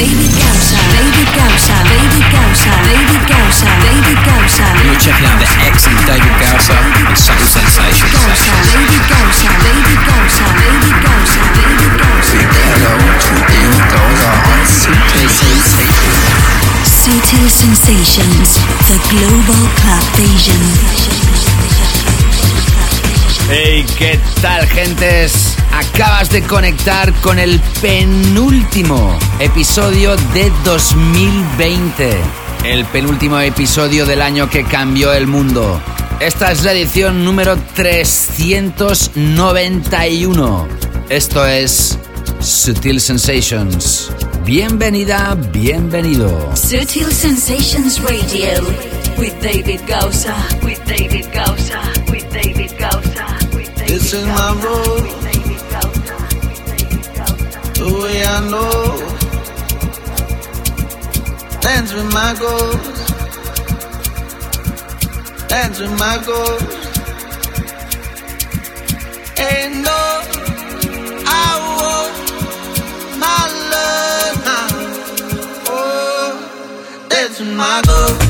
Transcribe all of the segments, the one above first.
David Gausa. David Gausa. David Gausa. David Gausa. David Gausa. You're checking out the excellent David Gausa and Subtle Sensations. Gausa. David Gausa. David Gausa. David Gausa. David Gausa. Hello to David Gausa on Subtle Sensations. Subtle Sensations. The Global Club Vision. Hey, ¿qué tal, gentes? Acabas de conectar con el penúltimo episodio de 2020. El penúltimo episodio del año que cambió el mundo. Esta es la edición número 391. Esto es Sutil Sensations. Bienvenida, bienvenido. Subtle Sensations Radio with David Gausa. With David Gausa. Is my road, the way I know. Dance with my goals, dance with my goals. Ain't no, I my love now. Oh, with my goals,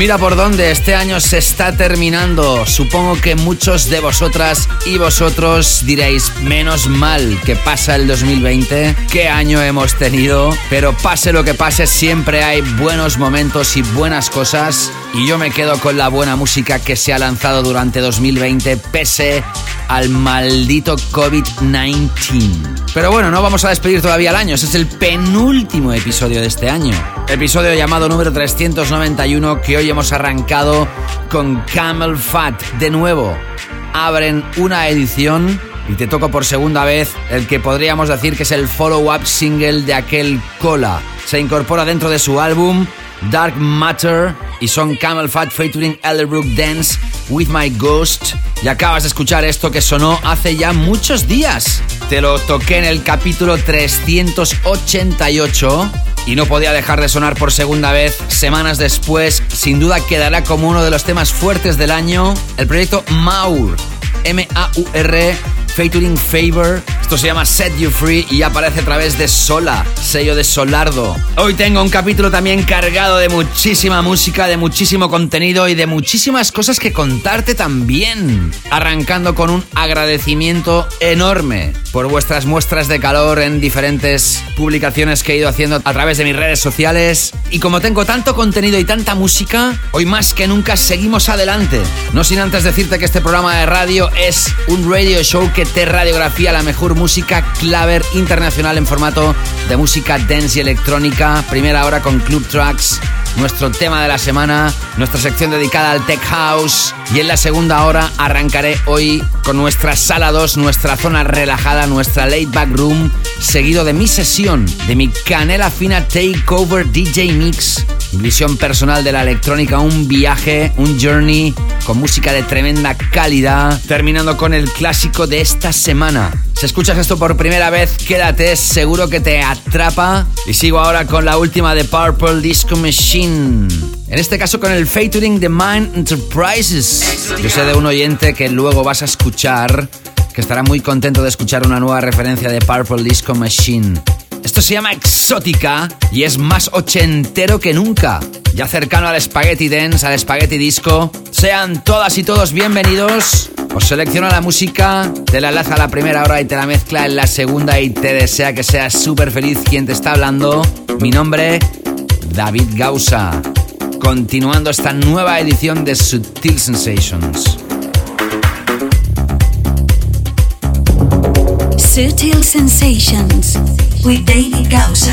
Mira por dónde este año se está terminando. Supongo que muchos de vosotras y vosotros diréis, menos mal que pasa el 2020, qué año hemos tenido, pero pase lo que pase, siempre hay buenos momentos y buenas cosas. Y yo me quedo con la buena música que se ha lanzado durante 2020, pese al maldito COVID-19. Pero bueno, no vamos a despedir todavía el año, ese es el penúltimo episodio de este año. Episodio llamado número 391 que hoy hemos arrancado con Camel Fat. De nuevo, abren una edición y te toco por segunda vez el que podríamos decir que es el follow-up single de aquel Cola. Se incorpora dentro de su álbum Dark Matter y son Camel Fat featuring Elderbrook Dance With My Ghost. Y acabas de escuchar esto que sonó hace ya muchos días. Te lo toqué en el capítulo 388 y no podía dejar de sonar por segunda vez semanas después. Sin duda quedará como uno de los temas fuertes del año. El proyecto Maur, M-A-U-R, featuring Favor. Esto se llama Set You Free y aparece a través de Sola, sello de Solardo. Hoy tengo un capítulo también cargado de muchísima música, de muchísimo contenido y de muchísimas cosas que contarte también. Arrancando con un agradecimiento enorme por vuestras muestras de calor en diferentes publicaciones que he ido haciendo a través de mis redes sociales. Y como tengo tanto contenido y tanta música, hoy más que nunca seguimos adelante. No sin antes decirte que este programa de radio es un radio show que te radiografía la mejor música claver internacional en formato de música dance y electrónica. Primera hora con Club Tracks, nuestro tema de la semana, nuestra sección dedicada al Tech House. Y en la segunda hora arrancaré hoy con nuestra sala 2, nuestra zona relajada, nuestra late back room, seguido de mi sesión, de mi canela fina Takeover DJ Mix. Visión personal de la electrónica, un viaje, un journey con música de tremenda calidad, terminando con el clásico de esta semana. Si escuchas esto por primera vez, quédate, seguro que te atrapa. Y sigo ahora con la última de Purple Disco Machine. En este caso con el featuring de Mind Enterprises. Yo sé de un oyente que luego vas a escuchar, que estará muy contento de escuchar una nueva referencia de Purple Disco Machine. Esto se llama Exótica y es más ochentero que nunca. Ya cercano al Spaghetti Dance, al Spaghetti Disco. Sean todas y todos bienvenidos. Os selecciona la música, te la enlaza a la primera hora y te la mezcla en la segunda y te desea que seas súper feliz quien te está hablando. Mi nombre, David Gausa. Continuando esta nueva edición de Subtil Sensations. Subtle sensations with David Gausa.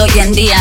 Hoy en día.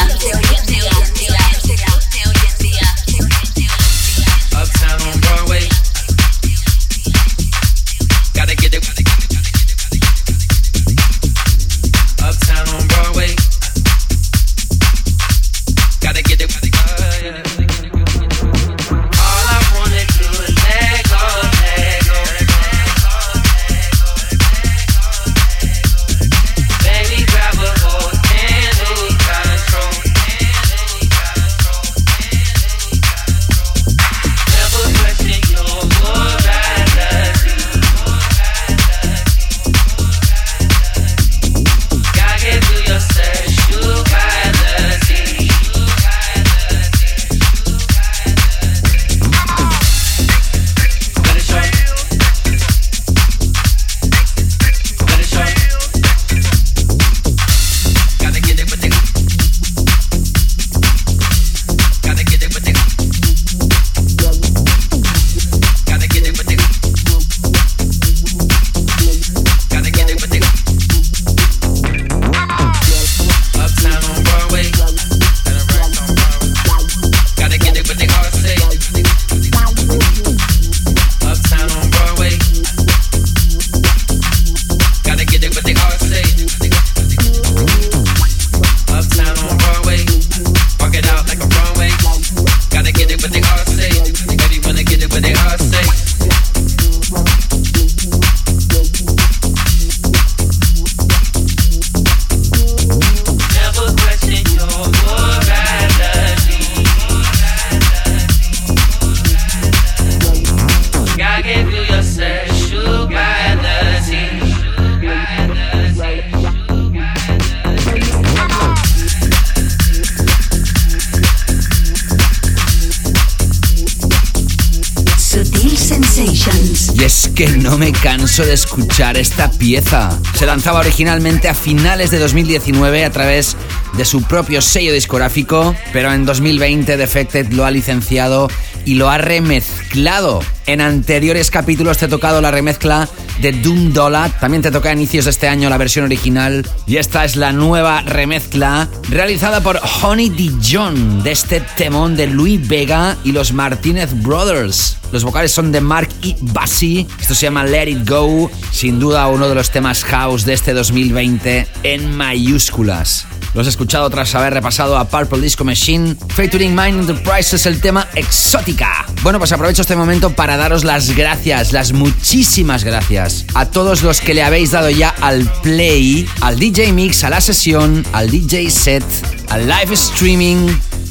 No me canso de escuchar esta pieza. Se lanzaba originalmente a finales de 2019 a través de su propio sello discográfico, pero en 2020 Defected lo ha licenciado y lo ha remezclado. En anteriores capítulos te he tocado la remezcla de Doom Dollar, también te toca a inicios de este año la versión original y esta es la nueva remezcla realizada por Honey Dijon de este temón de Louis Vega y los Martínez Brothers. Los vocales son de Mark y Bassi. Esto se llama Let It Go, sin duda uno de los temas house de este 2020 en mayúsculas. Los he escuchado tras haber repasado a Purple Disco Machine. Featuring Mind Enterprise es el tema Exótica. Bueno, pues aprovecho este momento para daros las gracias, las muchísimas gracias a todos los que le habéis dado ya al play, al DJ Mix, a la sesión, al DJ set, al live streaming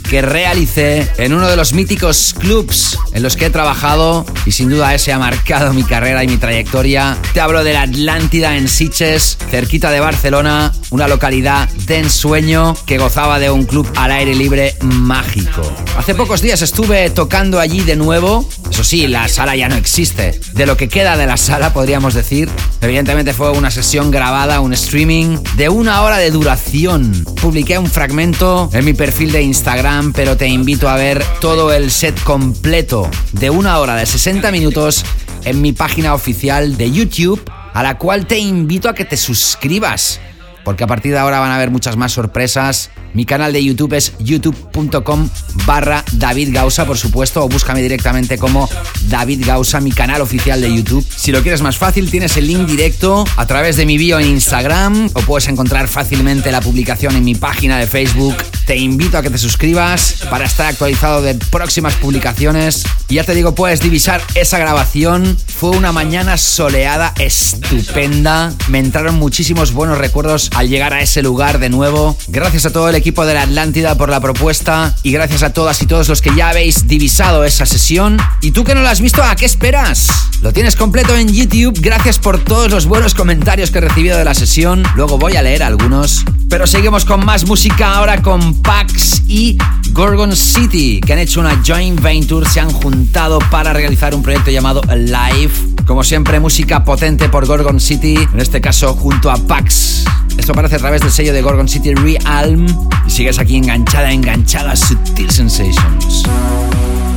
que realicé en uno de los míticos clubs en los que he trabajado y sin duda ese ha marcado mi carrera y mi trayectoria. Te hablo de la Atlántida en Siches, cerquita de Barcelona, una localidad de ensueño que gozaba de un club al aire libre mágico. Hace pocos días estuve tocando allí de nuevo. Eso sí, la sala ya no existe. De lo que queda de la sala, podríamos decir. Evidentemente fue una sesión grabada, un streaming de una hora de duración. Publiqué un fragmento en mi perfil de Instagram, pero te invito a ver todo el set completo de una hora de 60 minutos en mi página oficial de YouTube, a la cual te invito a que te suscribas porque a partir de ahora van a haber muchas más sorpresas. Mi canal de YouTube es youtube.com barra David por supuesto, o búscame directamente como David Gausa, mi canal oficial de YouTube. Si lo quieres más fácil, tienes el link directo a través de mi bio en Instagram, o puedes encontrar fácilmente la publicación en mi página de Facebook. Te invito a que te suscribas para estar actualizado de próximas publicaciones. Y ya te digo, puedes divisar esa grabación. Fue una mañana soleada estupenda. Me entraron muchísimos buenos recuerdos al llegar a ese lugar de nuevo. Gracias a todo el equipo de la Atlántida por la propuesta y gracias a todas y todos los que ya habéis divisado esa sesión. Y tú que no la has visto, ¿a qué esperas? Lo tienes completo en YouTube. Gracias por todos los buenos comentarios que he recibido de la sesión. Luego voy a leer algunos. Pero seguimos con más música ahora con Pax y Gorgon City, que han hecho una joint venture, se han juntado para realizar un proyecto llamado Live. Como siempre, música potente por Gorgon City, en este caso junto a Pax. Esto aparece a través del sello de Gorgon City Realm. Y sigues aquí enganchada, enganchada a Sutil Sensations.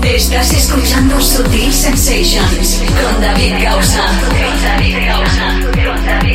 Estás escuchando Sutil Sensations con David Gausa. Con David Gausa.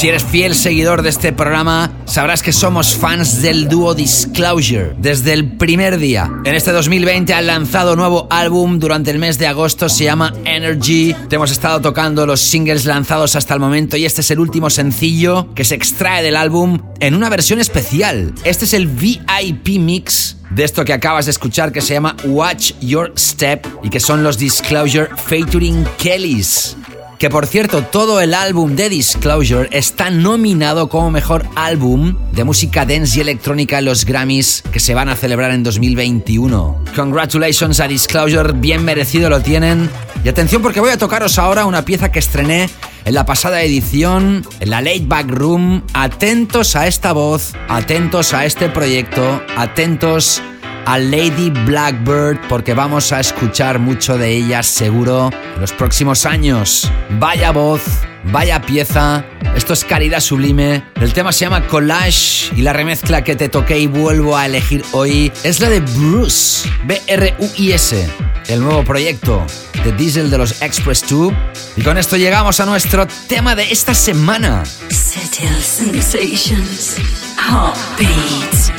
Si eres fiel seguidor de este programa, sabrás que somos fans del dúo Disclosure desde el primer día. En este 2020 han lanzado nuevo álbum durante el mes de agosto, se llama Energy. Te hemos estado tocando los singles lanzados hasta el momento y este es el último sencillo que se extrae del álbum en una versión especial. Este es el VIP Mix de esto que acabas de escuchar que se llama Watch Your Step y que son los Disclosure featuring Kellys. Que por cierto, todo el álbum de Disclosure está nominado como mejor álbum de música dance y electrónica en los Grammys que se van a celebrar en 2021. Congratulations a Disclosure, bien merecido lo tienen. Y atención porque voy a tocaros ahora una pieza que estrené en la pasada edición, en la Late Back Room. Atentos a esta voz, atentos a este proyecto, atentos a Lady Blackbird porque vamos a escuchar mucho de ella seguro en los próximos años. Vaya voz, vaya pieza. Esto es caridad sublime. El tema se llama Collage y la remezcla que te toqué y vuelvo a elegir hoy es la de Bruce, B-R-U-I-S, el nuevo proyecto de Diesel de los Express 2. Y con esto llegamos a nuestro tema de esta semana. Sensations. Heartbeats.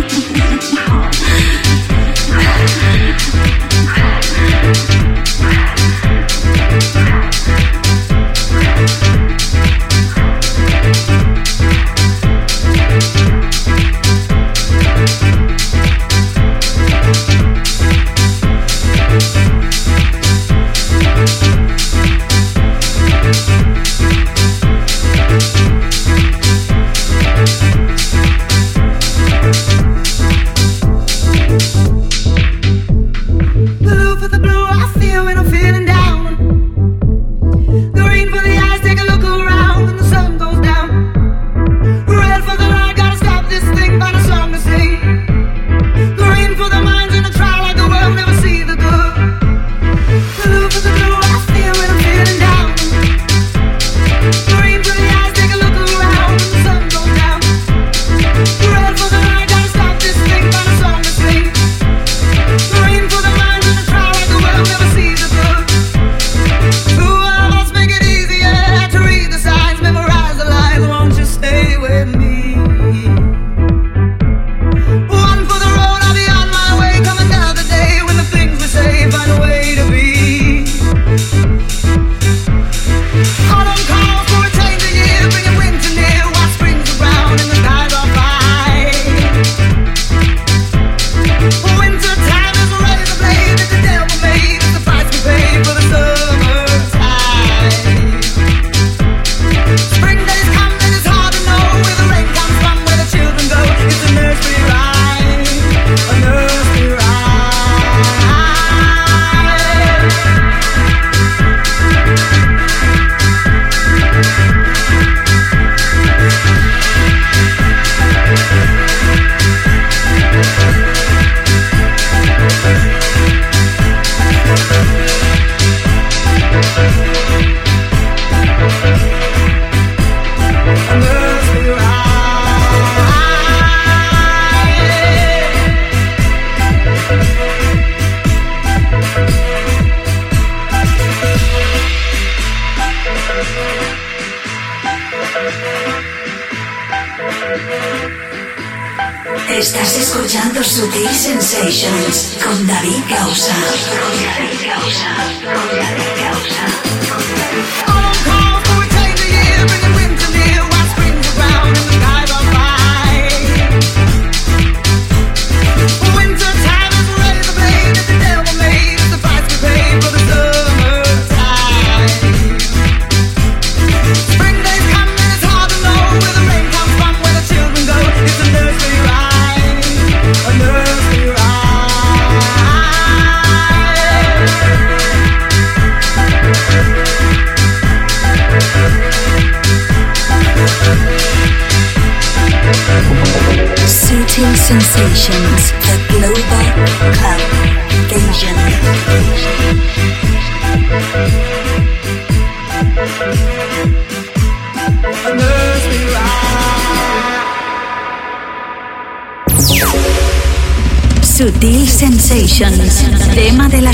好。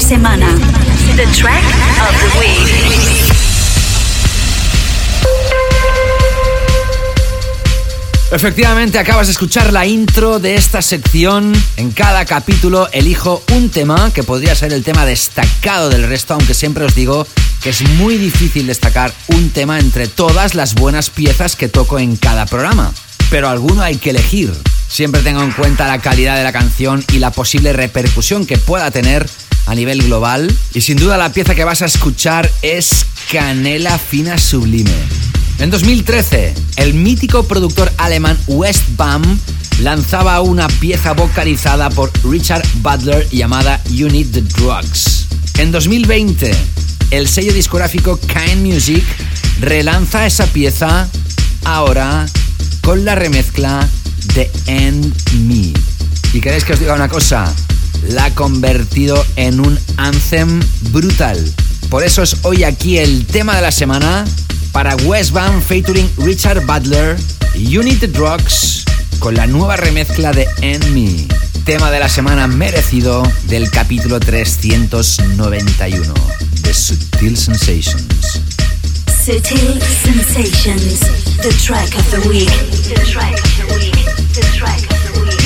semana. The track of the week. Efectivamente, acabas de escuchar la intro de esta sección. En cada capítulo elijo un tema que podría ser el tema destacado del resto, aunque siempre os digo que es muy difícil destacar un tema entre todas las buenas piezas que toco en cada programa. Pero alguno hay que elegir. Siempre tengo en cuenta la calidad de la canción y la posible repercusión que pueda tener a nivel global. Y sin duda la pieza que vas a escuchar es Canela Fina Sublime. En 2013, el mítico productor alemán Westbam lanzaba una pieza vocalizada por Richard Butler llamada You Need the Drugs. En 2020, el sello discográfico Kind Music relanza esa pieza ahora con la remezcla de End Me. Y queréis que os diga una cosa, la ha convertido en un anthem brutal. Por eso es hoy aquí el tema de la semana para Westbound featuring Richard Butler the Drugs con la nueva remezcla de End Me. Tema de la semana merecido del capítulo 391 de Subtil Sensations. Sutil Sensations, the track of the week. The track of the week. The track of the week.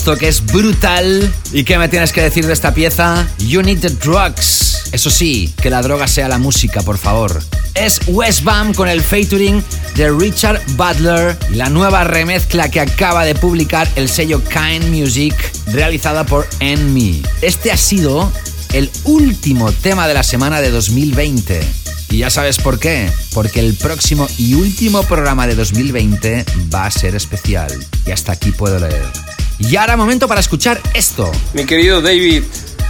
Esto que es brutal. ¿Y qué me tienes que decir de esta pieza? You need the drugs. Eso sí, que la droga sea la música, por favor. Es West Bam con el featuring de Richard Butler la nueva remezcla que acaba de publicar el sello Kind Music, realizada por Enme. Este ha sido el último tema de la semana de 2020. Y ya sabes por qué. Porque el próximo y último programa de 2020 va a ser especial. Y hasta aquí puedo leer. Y ahora momento para escuchar esto. Mi querido David,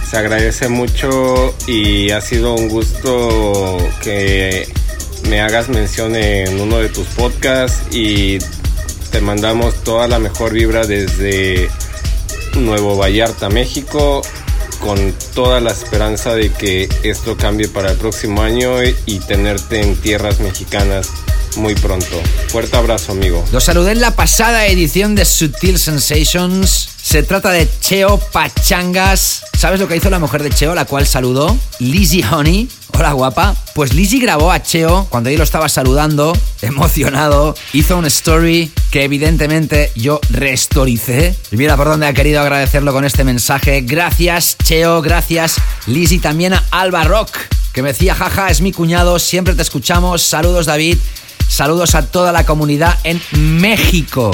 se agradece mucho y ha sido un gusto que me hagas mención en uno de tus podcasts y te mandamos toda la mejor vibra desde Nuevo Vallarta, México, con toda la esperanza de que esto cambie para el próximo año y- tenerte en tierras mexicanas muy pronto. Fuerte abrazo, amigo. Los saludé en la pasada edición de Sutil Sensations. Se trata de Cheo Pachangas. ¿Sabes lo que hizo la mujer de Cheo, la cual saludó? Lizzie Honey. Hola guapa. Pues Lizzie grabó a Cheo cuando yo lo estaba saludando, emocionado. Hizo un story que evidentemente yo restoricé. Y mira por dónde ha querido agradecerlo con este mensaje. Gracias Cheo, gracias Lizzie. También a Alba Rock, que me decía, jaja, es mi cuñado, siempre te escuchamos. Saludos David. Saludos a toda la comunidad en México.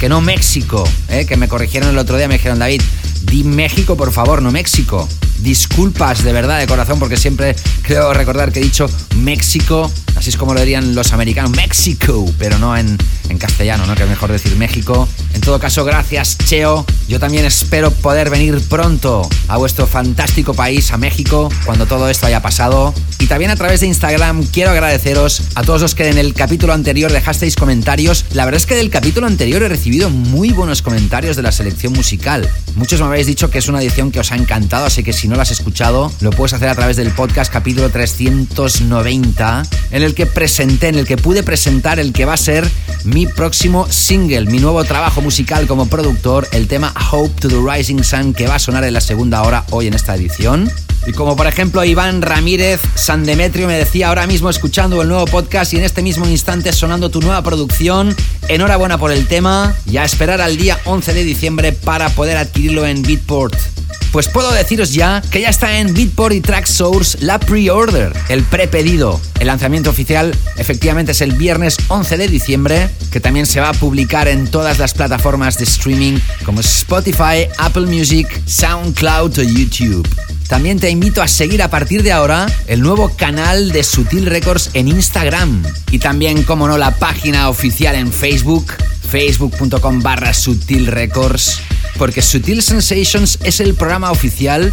Que no México, ¿eh? que me corrigieron el otro día, me dijeron, David, di México por favor, no México. Disculpas de verdad, de corazón, porque siempre creo recordar que he dicho México, así es como lo dirían los americanos, México, pero no en, en castellano, ¿no? Que es mejor decir México. En todo caso, gracias, Cheo. Yo también espero poder venir pronto a vuestro fantástico país, a México, cuando todo esto haya pasado. Y también a través de Instagram quiero agradeceros a todos los que en el capítulo anterior dejasteis comentarios. La verdad es que del capítulo anterior he recibido muy buenos comentarios de la selección musical. Muchos me habéis dicho que es una edición que os ha encantado, así que si no la has escuchado, lo puedes hacer a través del podcast capítulo 390, en el que presenté, en el que pude presentar el que va a ser próximo single, mi nuevo trabajo musical como productor, el tema Hope to the Rising Sun, que va a sonar en la segunda hora hoy en esta edición. Y como por ejemplo Iván Ramírez San Demetrio me decía ahora mismo escuchando el nuevo podcast y en este mismo instante sonando tu nueva producción, enhorabuena por el tema y a esperar al día 11 de diciembre para poder adquirirlo en Beatport. Pues puedo deciros ya que ya está en Beatport y Track Source la pre-order, el prepedido. El lanzamiento oficial efectivamente es el viernes 11 de diciembre, que también se va a publicar en todas las plataformas de streaming como Spotify, Apple Music, SoundCloud o YouTube. También te invito a seguir a partir de ahora el nuevo canal de Sutil Records en Instagram y también, como no, la página oficial en Facebook, facebook.com barra Sutil Records, porque Sutil Sensations es el programa oficial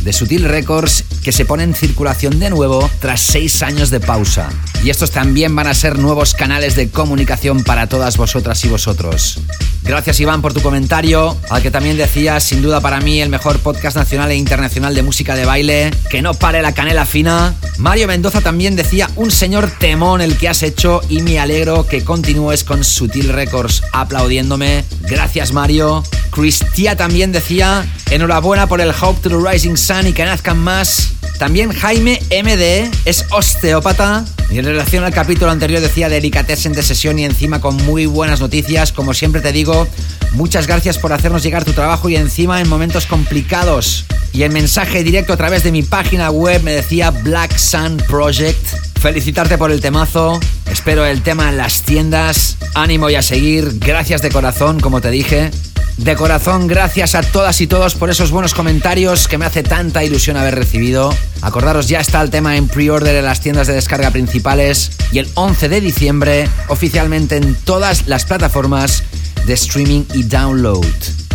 de Sutil Records que se pone en circulación de nuevo tras seis años de pausa. Y estos también van a ser nuevos canales de comunicación para todas vosotras y vosotros. Gracias Iván por tu comentario, al que también decías, sin duda para mí, el mejor podcast nacional e internacional de música de baile, que no pare la canela fina. Mario Mendoza también decía, un señor temón el que has hecho y me alegro que continúes con Sutil Records aplaudiéndome. Gracias Mario. Cristia también decía, enhorabuena por el Hope to the Rising Sun y que nazcan más. También Jaime MD es osteópata y en relación al capítulo anterior decía delicatessen de sesión y encima con muy buenas noticias. Como siempre te digo, muchas gracias por hacernos llegar tu trabajo y encima en momentos complicados. Y el mensaje directo a través de mi página web me decía Black Sun Project. Felicitarte por el temazo. Espero el tema en las tiendas. Ánimo y a seguir. Gracias de corazón, como te dije. De corazón, gracias a todas y todos por esos buenos comentarios que me hace tanta ilusión haber recibido. Acordaros, ya está el tema en pre-order en las tiendas de descarga principales y el 11 de diciembre oficialmente en todas las plataformas de streaming y download.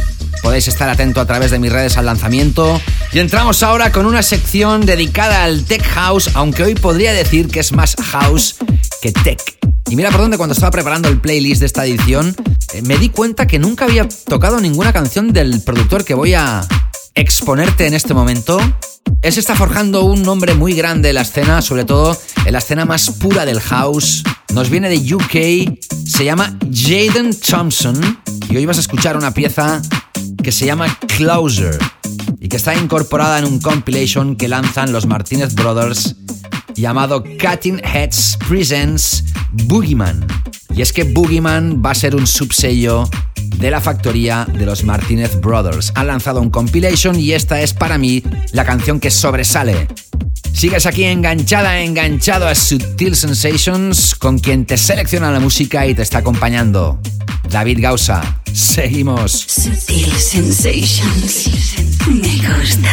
Podéis estar atento a través de mis redes al lanzamiento. Y entramos ahora con una sección dedicada al Tech House, aunque hoy podría decir que es más house que tech. Y mira por dónde cuando estaba preparando el playlist de esta edición, eh, me di cuenta que nunca había tocado ninguna canción del productor que voy a exponerte en este momento. Él se está forjando un nombre muy grande en la escena, sobre todo en la escena más pura del house. Nos viene de UK, se llama Jaden Thompson y hoy vas a escuchar una pieza que se llama Closer y que está incorporada en un compilation que lanzan los Martinez Brothers llamado Cutting Heads Presents Boogeyman. Y es que Boogeyman va a ser un subsello de la factoría de los Martinez Brothers. Han lanzado un compilation y esta es para mí la canción que sobresale. Sigues aquí enganchada, enganchado a Sutil Sensations, con quien te selecciona la música y te está acompañando. David Gausa. Seguimos. Sutil Sensations. Me gusta.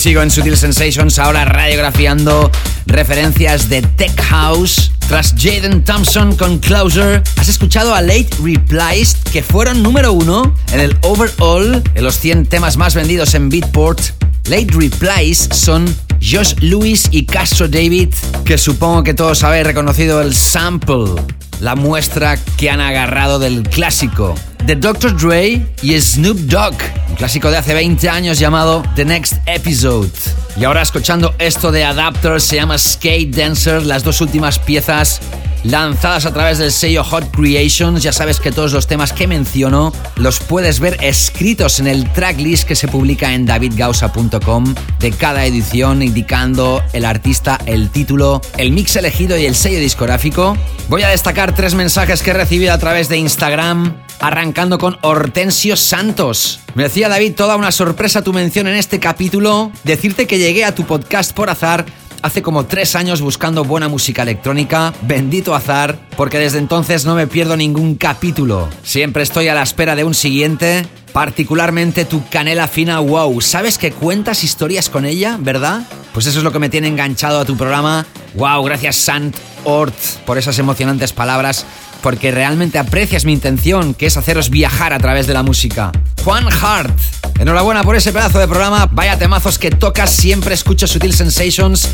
Sigo en Sutil Sensations, ahora radiografiando referencias de Tech House. Tras Jaden Thompson con Closer, has escuchado a Late Replies, que fueron número uno en el overall de los 100 temas más vendidos en Beatport. Late Replies son Josh Lewis y Castro David, que supongo que todos habéis reconocido el sample, la muestra que han agarrado del clásico de Dr. Dre y Snoop Dogg, clásico de hace 20 años llamado The Next Episode. Y ahora escuchando esto de Adapter, se llama Skate Dancer, las dos últimas piezas lanzadas a través del sello Hot Creations. Ya sabes que todos los temas que menciono los puedes ver escritos en el tracklist que se publica en davidgausa.com de cada edición, indicando el artista, el título, el mix elegido y el sello discográfico. Voy a destacar tres mensajes que he recibido a través de Instagram, arrancando con Hortensio Santos. Me decía David, toda una sorpresa tu mención en este capítulo, decirte que llegué a tu podcast por azar hace como tres años buscando buena música electrónica, bendito azar, porque desde entonces no me pierdo ningún capítulo. Siempre estoy a la espera de un siguiente, particularmente tu canela fina wow. ¿Sabes que cuentas historias con ella, verdad? Pues eso es lo que me tiene enganchado a tu programa. Wow, gracias Sant Ort por esas emocionantes palabras porque realmente aprecias mi intención, que es haceros viajar a través de la música. Juan Hart, enhorabuena por ese pedazo de programa, vaya temazos que tocas, siempre escucho Sutil Sensations.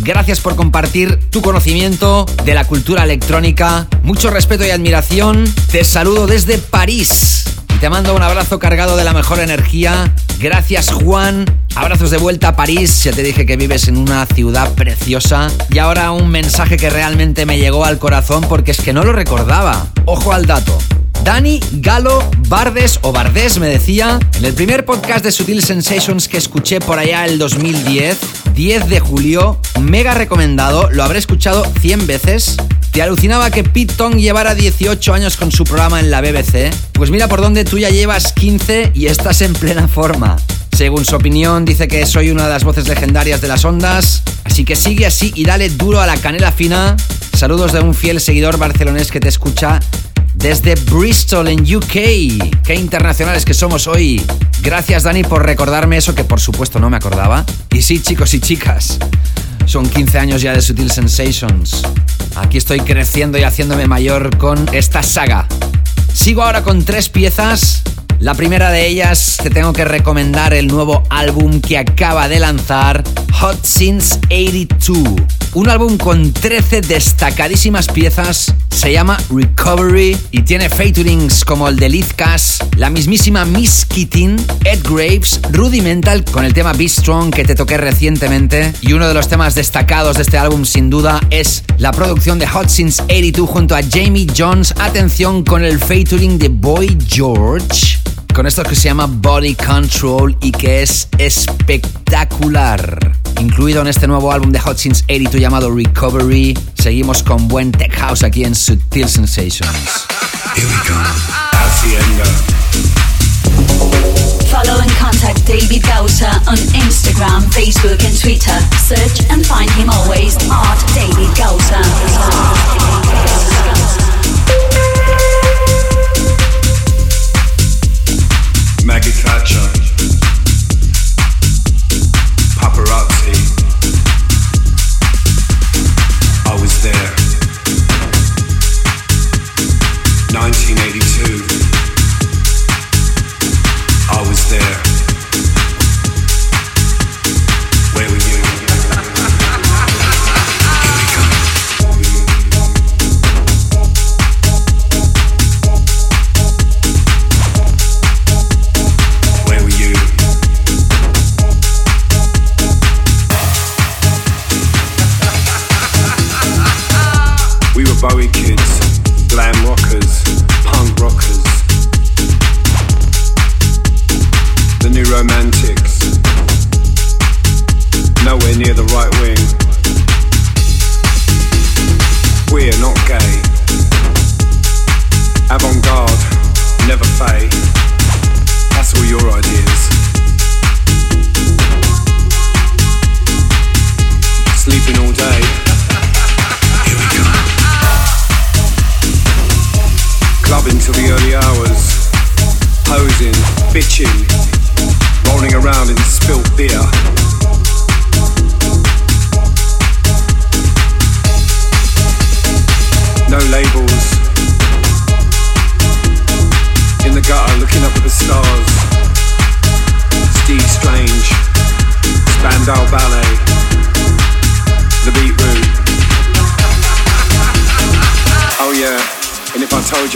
Gracias por compartir tu conocimiento de la cultura electrónica. Mucho respeto y admiración. Te saludo desde París. Te mando un abrazo cargado de la mejor energía. Gracias Juan. Abrazos de vuelta a París. Ya te dije que vives en una ciudad preciosa. Y ahora un mensaje que realmente me llegó al corazón porque es que no lo recordaba. Ojo al dato. Dani Galo Bardes o Bardés me decía en el primer podcast de Sutil Sensations que escuché por allá el 2010, 10 de julio, mega recomendado, lo habré escuchado 100 veces. ¿Te alucinaba que Pete Tong llevara 18 años con su programa en la BBC? Pues mira por dónde tú ya llevas 15 y estás en plena forma. Según su opinión, dice que soy una de las voces legendarias de las ondas. Así que sigue así y dale duro a la canela fina. Saludos de un fiel seguidor barcelonés que te escucha desde Bristol en UK. Qué internacionales que somos hoy. Gracias Dani por recordarme eso que por supuesto no me acordaba. Y sí, chicos y chicas, son 15 años ya de Sutil Sensations. Aquí estoy creciendo y haciéndome mayor con esta saga. Sigo ahora con tres piezas. La primera de ellas te tengo que recomendar el nuevo álbum que acaba de lanzar, Hot Since 82. Un álbum con 13 destacadísimas piezas, se llama Recovery y tiene featurings como el de Liz Cass, la mismísima Miss Keating, Ed Graves, Rudimental con el tema Be Strong que te toqué recientemente y uno de los temas destacados de este álbum sin duda es la producción de Hot Since 82 junto a Jamie Jones. Atención con el featuring de Boy George con esto que se llama Body Control y que es espectacular. Incluido en este nuevo álbum de Hot Since 82 llamado Recovery, seguimos con buen tech house aquí en Sutil Sensations. Here we go. Hacienda. Follow and contact David Gausa on Instagram, Facebook, and Twitter. Search and find him always at David Gausa. Maggie Thatcher.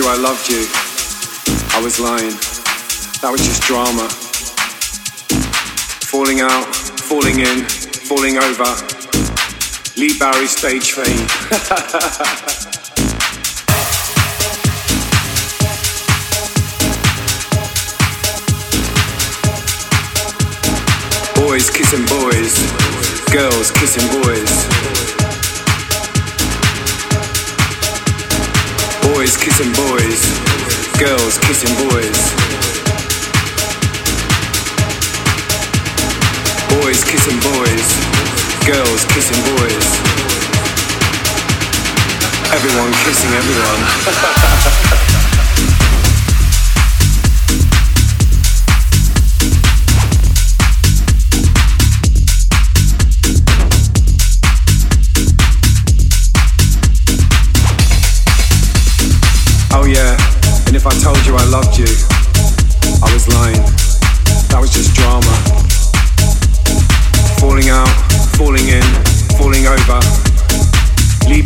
You I loved you, I was lying. That was just drama. Falling out, falling in, falling over. Lee Barry stage fame. boys kissing boys, girls kissing boys. Kissing boys, girls kissing boys. Boys kissing boys, girls kissing boys. Everyone kissing everyone.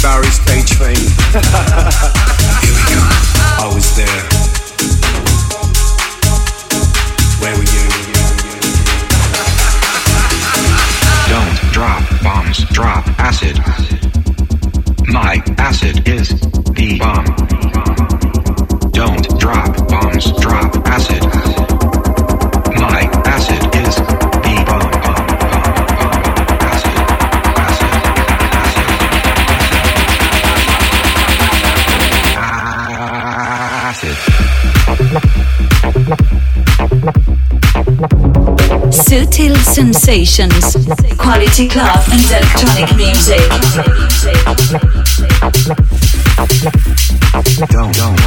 Barry stage fame. Here we go. I was there. Where were you? Don't drop bombs, drop acid. My acid is the bomb. Sensations, quality club and electronic music. Don't, don't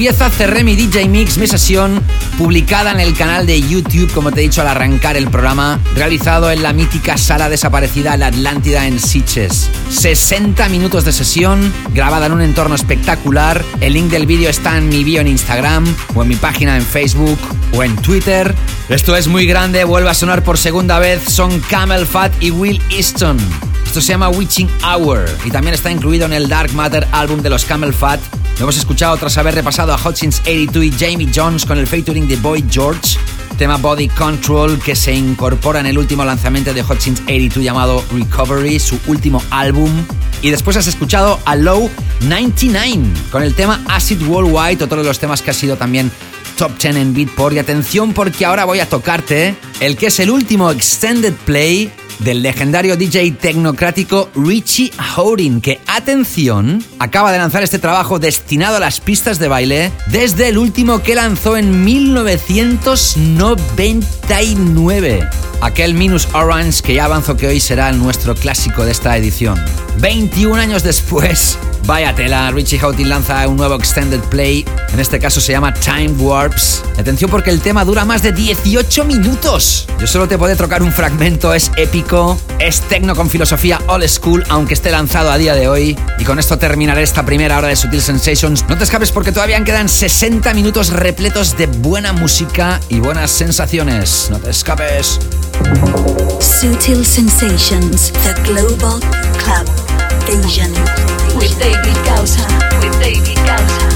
pieza cerré mi DJ Mix, mi sesión, publicada en el canal de YouTube, como te he dicho al arrancar el programa, realizado en la mítica sala desaparecida La Atlántida en Sitges. 60 minutos de sesión, grabada en un entorno espectacular. El link del vídeo está en mi bio en Instagram, o en mi página en Facebook, o en Twitter. Esto es muy grande, vuelve a sonar por segunda vez. Son Camel Fat y Will Easton. Esto se llama Witching Hour y también está incluido en el Dark Matter álbum de los Camel Fat. Lo hemos escuchado tras haber repasado a Hutchins 82 y Jamie Jones con el featuring de Boy George, tema Body Control que se incorpora en el último lanzamiento de Hutchins 82 llamado Recovery, su último álbum. Y después has escuchado a Low 99 con el tema Acid Worldwide, otro de los temas que ha sido también top 10 en Beatport. Y atención porque ahora voy a tocarte el que es el último extended play del legendario DJ tecnocrático Richie Houghton, que, atención, acaba de lanzar este trabajo destinado a las pistas de baile desde el último que lanzó en 1999. Aquel Minus Orange que ya avanzó que hoy será nuestro clásico de esta edición. 21 años después, vaya tela, Richie Houghton lanza un nuevo extended play. En este caso se llama Time Warps. Atención porque el tema dura más de 18 minutos. Yo solo te puedo trocar un fragmento, es épico, es tecno con filosofía old school, aunque esté lanzado a día de hoy. Y con esto terminaré esta primera hora de Sutil Sensations. No te escapes porque todavía quedan 60 minutos repletos de buena música y buenas sensaciones. No te escapes. Sutil Sensations, the global club vision. With David Gausa. With David Gausa.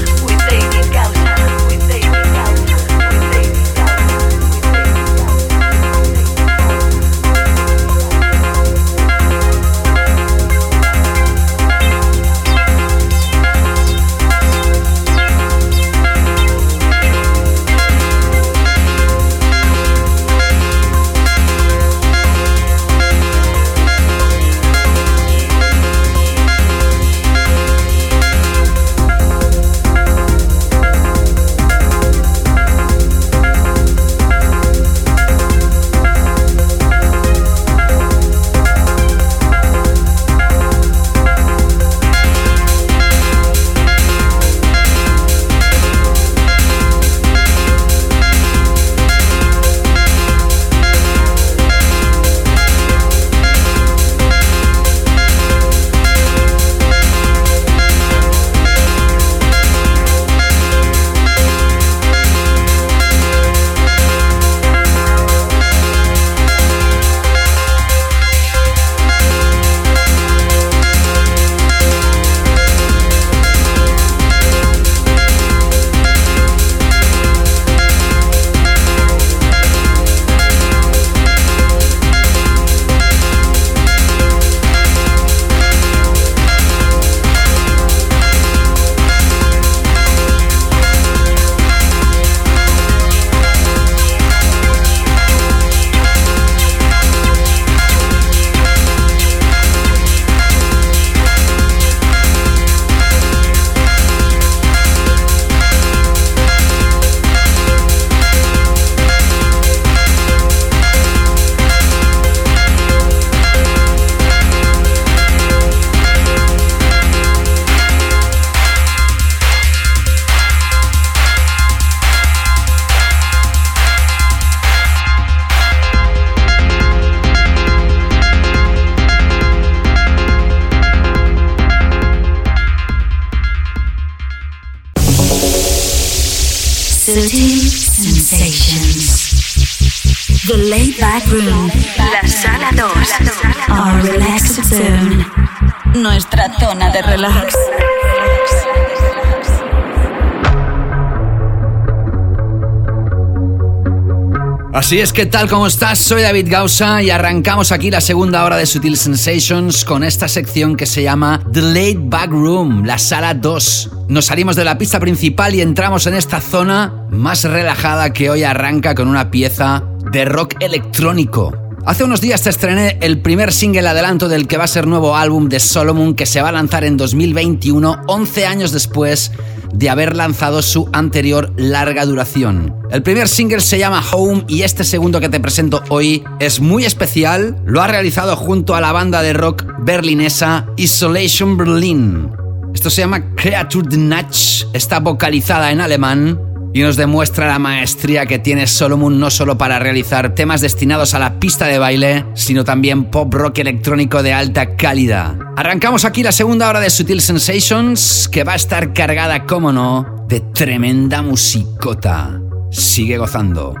Así es que tal como estás, soy David Gausa y arrancamos aquí la segunda hora de Sutil Sensations con esta sección que se llama The Late Back Room, la sala 2. Nos salimos de la pista principal y entramos en esta zona más relajada que hoy arranca con una pieza de rock electrónico. Hace unos días te estrené el primer single adelanto del que va a ser nuevo álbum de Solomon que se va a lanzar en 2021, 11 años después de haber lanzado su anterior larga duración. El primer single se llama Home y este segundo que te presento hoy es muy especial. Lo ha realizado junto a la banda de rock berlinesa Isolation Berlin. Esto se llama Creature the Natch, está vocalizada en alemán y nos demuestra la maestría que tiene Solomon no solo para realizar temas destinados a la pista de baile, sino también pop rock electrónico de alta calidad. Arrancamos aquí la segunda hora de Sutil Sensations, que va a estar cargada, como no, de tremenda musicota. Sigue gozando.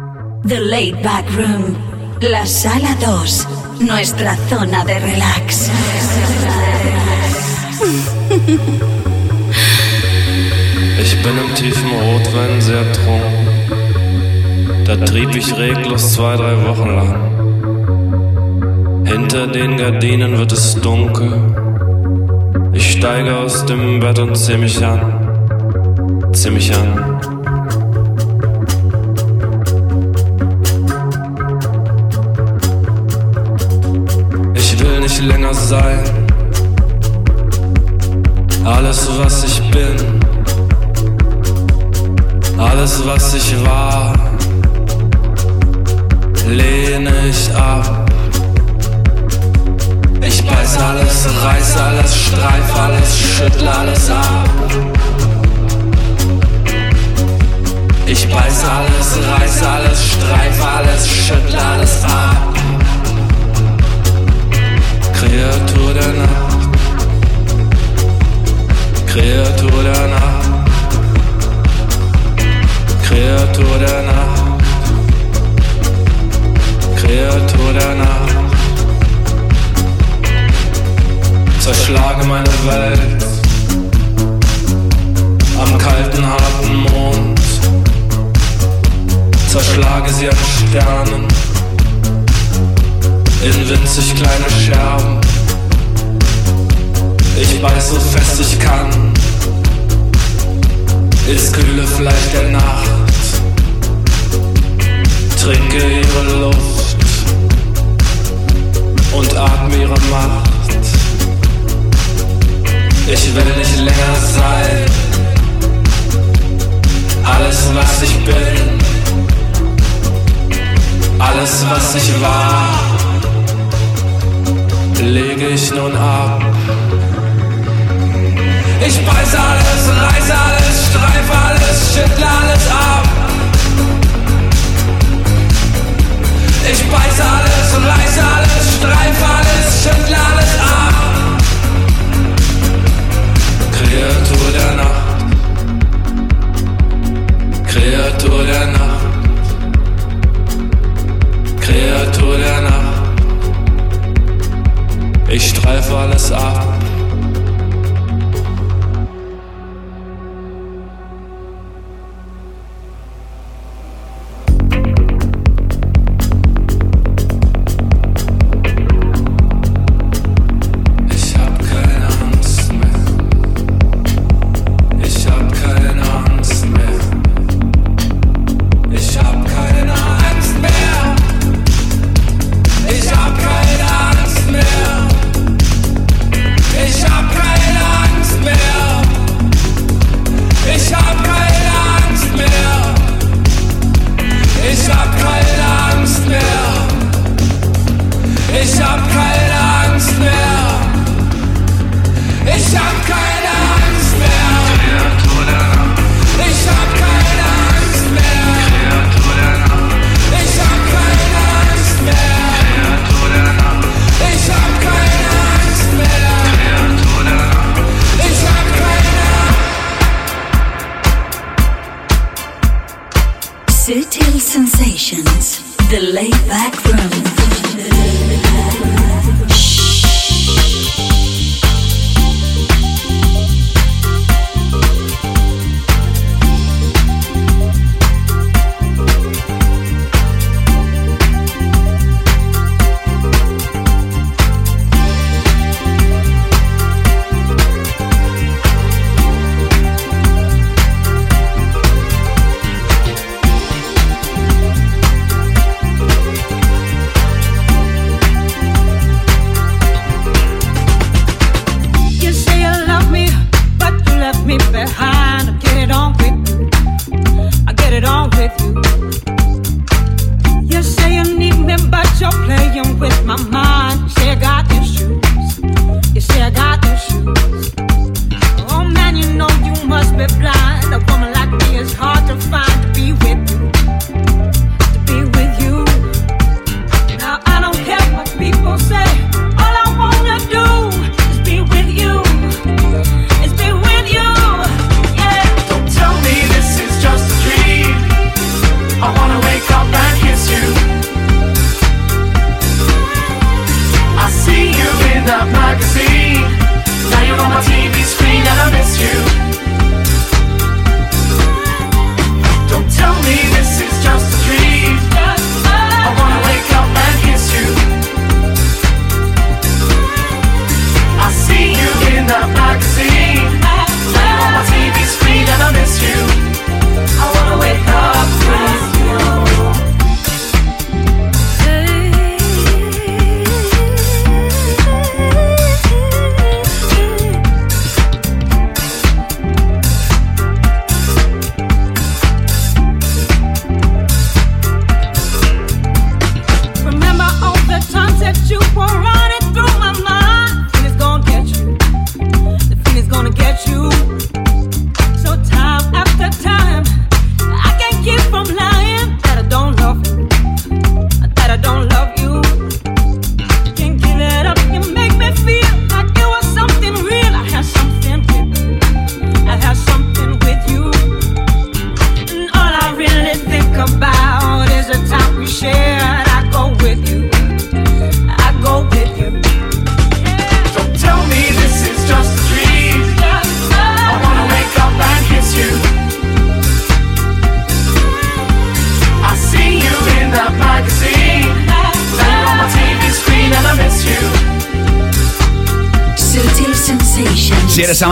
The Laid Back Room. La sala 2. Nuestra zona de relax. Ich bin im tiefen Rotwein sehr trunken. Da trieb ich reglos zwei, drei Wochen lang. Hinter den Gardinen wird es dunkel. Steige aus dem Bett und zieh mich an. Zieh mich an. Ich will nicht länger sein. Alles, was ich bin. Alles, was ich war, lehne ich ab. Alles, reiß alles, streif alles, schüttle alles ab. Ich beiß alles, reiß alles, streif alles, schüttle alles ab. Kreatur der Nacht, Kreatur der Nacht. Kreatur der Nacht, Kreatur der Nacht. Zerschlage meine Welt am kalten, harten Mond. Zerschlage sie an Sternen in winzig kleine Scherben. Ich beiß so fest ich kann ins kühle Fleisch der Nacht. Trinke ihre Luft und atme ihre Macht. Ich will nicht länger sein. Alles, was ich bin, alles, was ich war, lege ich nun ab. Ich beiß alles, reiß alles, streif alles, schüttle alles ab. Ich beiß alles, reiß alles, streif alles, schüttle alles ab. Kreatur der Nacht, Kreatur der Nacht, Kreatur der Nacht. Ich streife alles ab.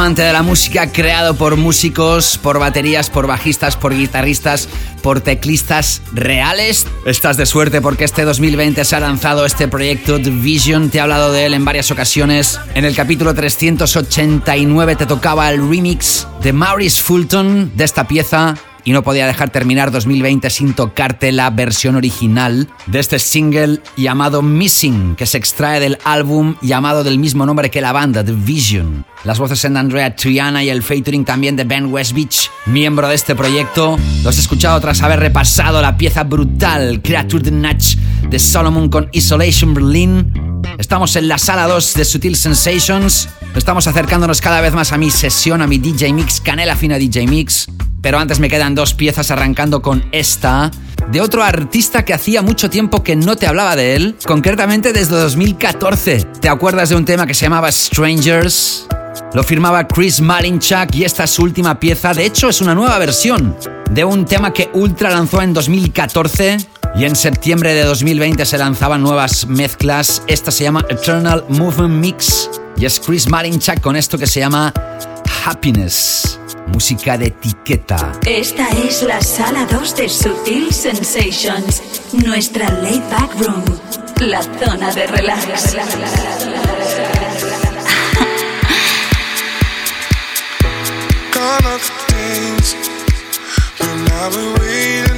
Amante de la música creado por músicos, por baterías, por bajistas, por guitarristas, por teclistas reales, estás de suerte porque este 2020 se ha lanzado este proyecto The Vision. Te he hablado de él en varias ocasiones. En el capítulo 389 te tocaba el remix de Maurice Fulton de esta pieza. Y no podía dejar terminar 2020 sin tocarte la versión original de este single llamado Missing, que se extrae del álbum llamado del mismo nombre que la banda, The Vision. Las voces en Andrea Triana y el featuring también de Ben Westbeach, miembro de este proyecto. Los he escuchado tras haber repasado la pieza brutal Creature the Natch de Solomon con Isolation Berlin. Estamos en la sala 2 de Sutil Sensations. Estamos acercándonos cada vez más a mi sesión, a mi DJ Mix, Canela Fina DJ Mix. Pero antes me quedan dos piezas arrancando con esta de otro artista que hacía mucho tiempo que no te hablaba de él, concretamente desde 2014. ¿Te acuerdas de un tema que se llamaba Strangers? Lo firmaba Chris Malinchak y esta es su última pieza. De hecho, es una nueva versión de un tema que Ultra lanzó en 2014 y en septiembre de 2020 se lanzaban nuevas mezclas. Esta se llama Eternal Movement Mix y es Chris Malinchak con esto que se llama Happiness. Música de etiqueta. Esta es la sala 2 de Sutil Sensations, nuestra laid back room, la zona de relax. all of the things when I've been waiting.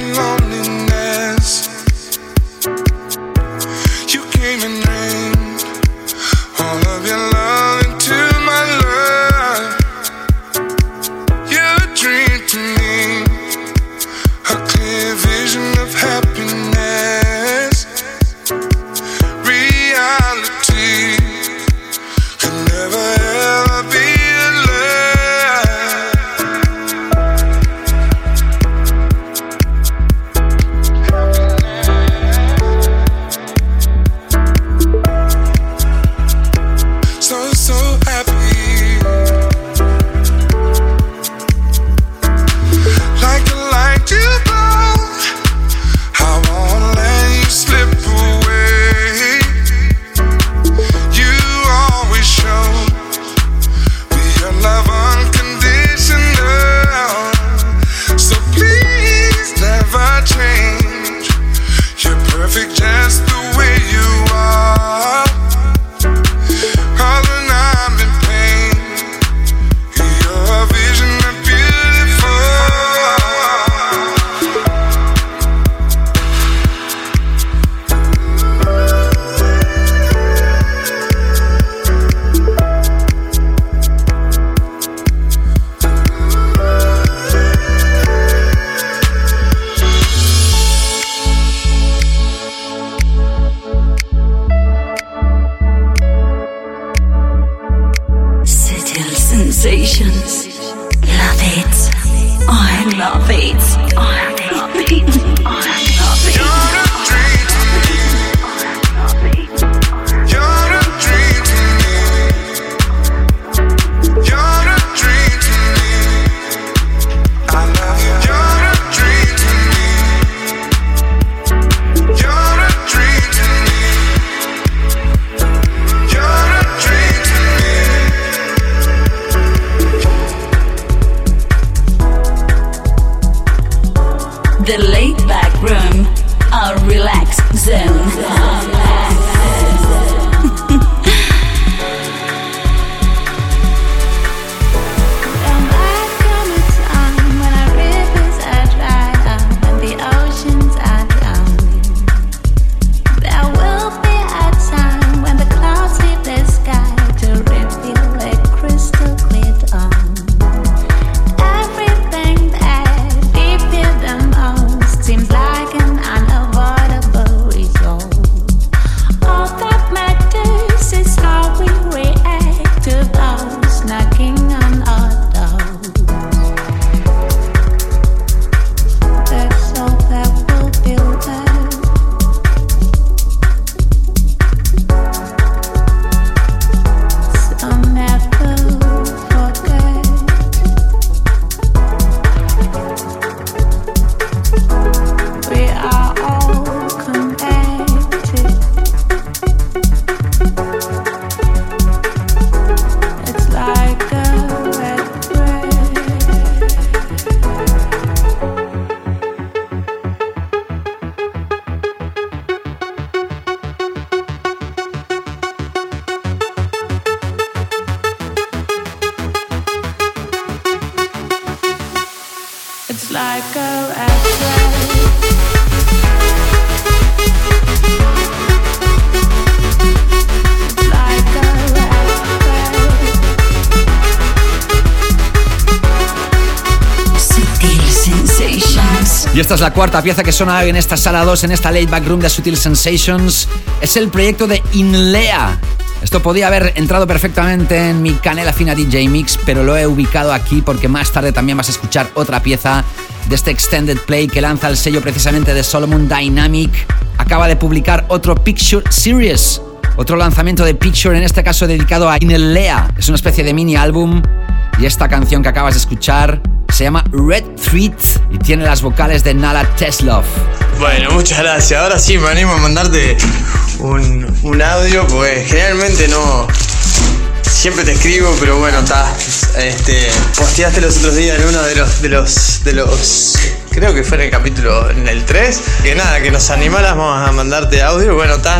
Y esta es la cuarta pieza que suena hoy en esta sala 2, en esta late back room de Sutil Sensations. Es el proyecto de Inlea. Esto podía haber entrado perfectamente en mi canela fina DJ Mix, pero lo he ubicado aquí porque más tarde también vas a escuchar otra pieza de este extended play que lanza el sello precisamente de Solomon Dynamic. Acaba de publicar otro Picture Series, otro lanzamiento de Picture, en este caso dedicado a Inlea. Es una especie de mini álbum y esta canción que acabas de escuchar se llama Red Threat y tiene las vocales de Nala Teslov. Bueno, muchas gracias. Ahora sí me animo a mandarte un, un audio, pues generalmente no. Siempre te escribo, pero bueno, está. Posteaste los otros días en uno de los, de los, de los. Creo que fue en el capítulo, en el 3. Que nada, que nos animáramos a mandarte audio. Bueno, está.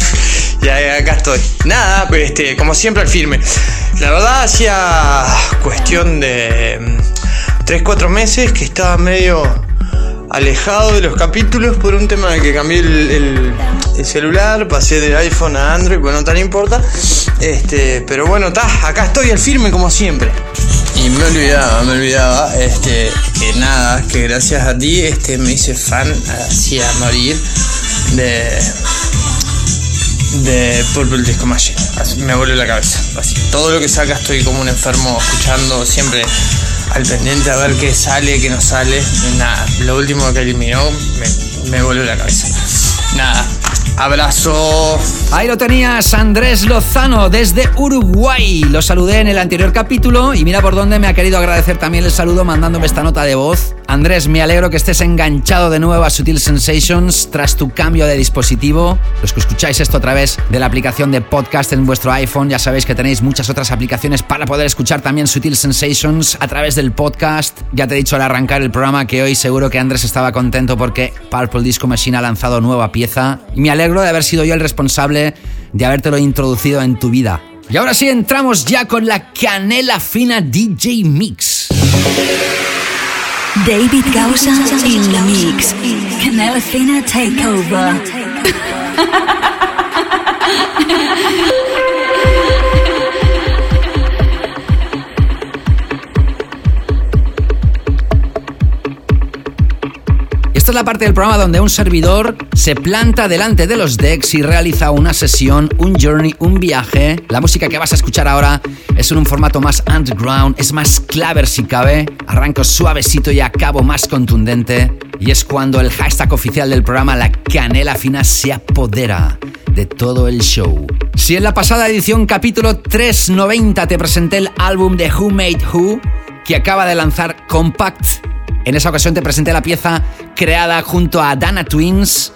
Y acá estoy. Nada, pues este, como siempre al firme. La verdad, hacía cuestión de 3-4 meses que estaba medio alejado de los capítulos por un tema de que cambié el, el- el celular, pasé del iPhone a Android, bueno, no tan importa. Este, pero bueno, está, acá estoy al firme como siempre. Y me olvidaba, me olvidaba, este, que nada, que gracias a ti, este, me hice fan así a morir de de Purple Disco Machine. Así me vuelve la cabeza. Así, todo lo que saca estoy como un enfermo escuchando siempre al pendiente a ver qué sale, qué no sale. Nada, lo último que eliminó me, me la cabeza. Nada, abrazo. Ahí lo tenías, Andrés Lozano, desde Uruguay. Lo saludé en el anterior capítulo y mira por dónde me ha querido agradecer también el saludo mandándome esta nota de voz. Andrés, me alegro que estés enganchado de nuevo a Sutil Sensations tras tu cambio de dispositivo. Los que escucháis esto a través de la aplicación de podcast en vuestro iPhone, ya sabéis que tenéis muchas otras aplicaciones para poder escuchar también Sutil Sensations a través del podcast. Ya te he dicho al arrancar el programa que hoy seguro que Andrés estaba contento porque Purple Disco Machine ha lanzado nueva pieza y me alegro de haber sido yo el responsable de habértelo introducido en tu vida. Y ahora sí entramos ya con la canela fina DJ Mix. David Gausa in the mix. Canela Fina Takeover. Esta es la parte del programa donde un servidor se planta delante de los decks y realiza una sesión, un journey, un viaje. La música que vas a escuchar ahora es en un formato más underground, es más claver si cabe. Arranco suavecito y acabo más contundente. Y es cuando el hashtag oficial del programa, la canela fina, se apodera de todo el show. Si en la pasada edición, capítulo 390, te presenté el álbum de Who Made Who, que acaba de lanzar Compact, en esa ocasión te presenté la pieza creada junto a Dana Twins.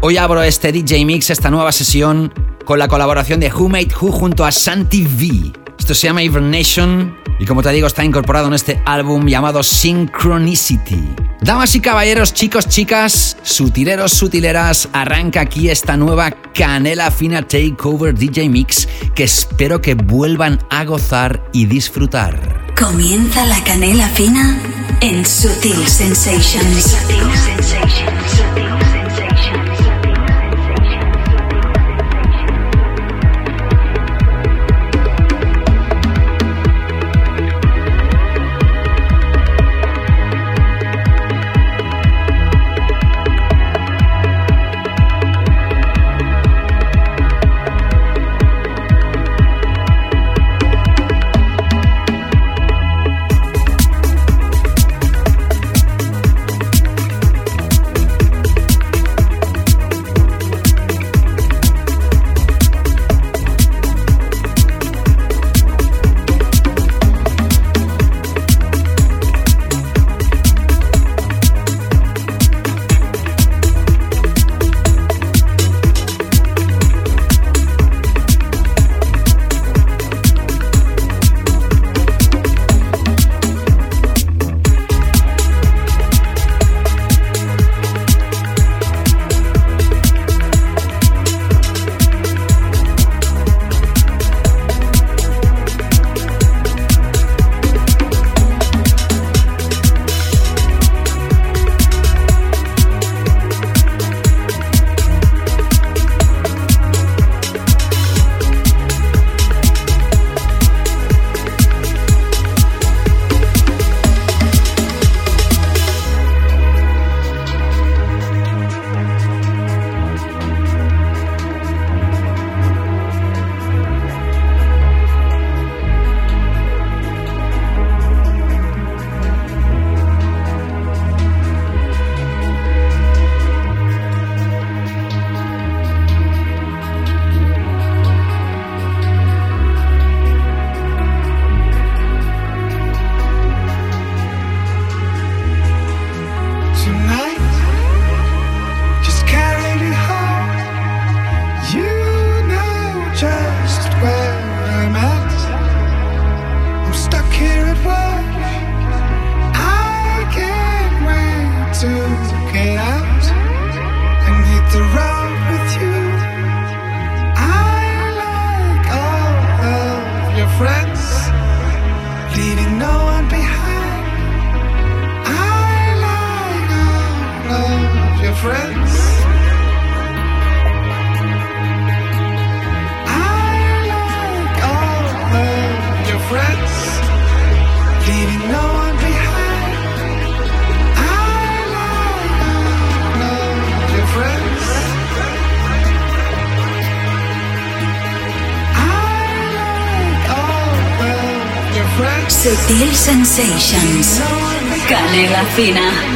Hoy abro este DJ Mix, esta nueva sesión, con la colaboración de Who Made Who junto a Santi V. Esto se llama Hibernation y como te digo está incorporado en este álbum llamado Synchronicity. Damas y caballeros, chicos, chicas, sutileros, sutileras, arranca aquí esta nueva canela fina takeover DJ Mix que espero que vuelvan a gozar y disfrutar. Comienza la canela fina en Sutil Sensations. Tonight, Sensations. Canela fina.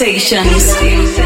Sensations.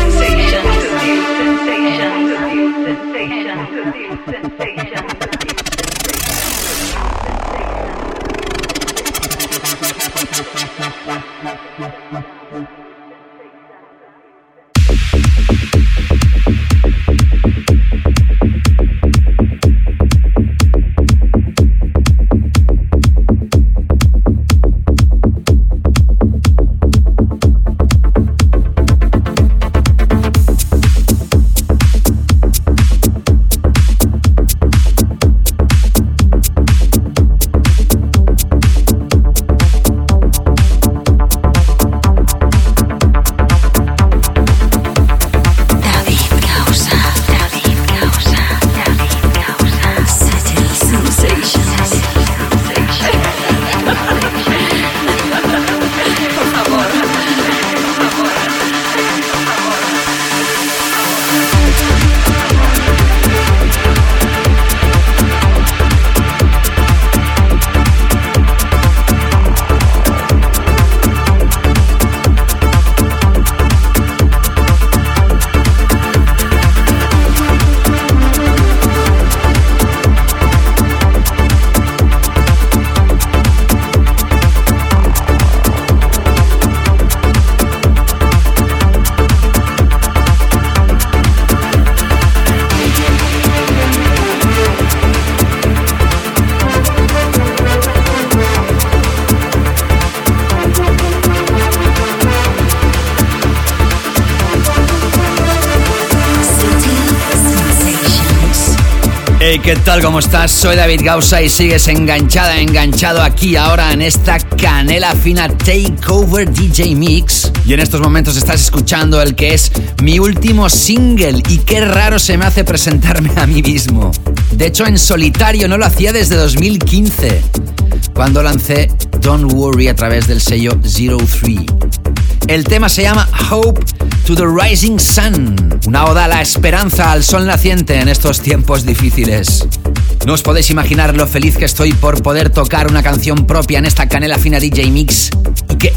¿Qué tal? ¿Cómo estás? Soy David Gausa y sigues enganchada, enganchado aquí ahora en esta canela fina Takeover DJ Mix. Y en estos momentos estás escuchando el que es mi último single y qué raro se me hace presentarme a mí mismo. De hecho, en solitario no lo hacía desde 2015, cuando lancé Don't Worry a través del sello Zero Three. El tema se llama Hope to the Rising Sun, una oda a la esperanza al sol naciente en estos tiempos difíciles. No os podéis imaginar lo feliz que estoy por poder tocar una canción propia en esta canela fina DJ Mix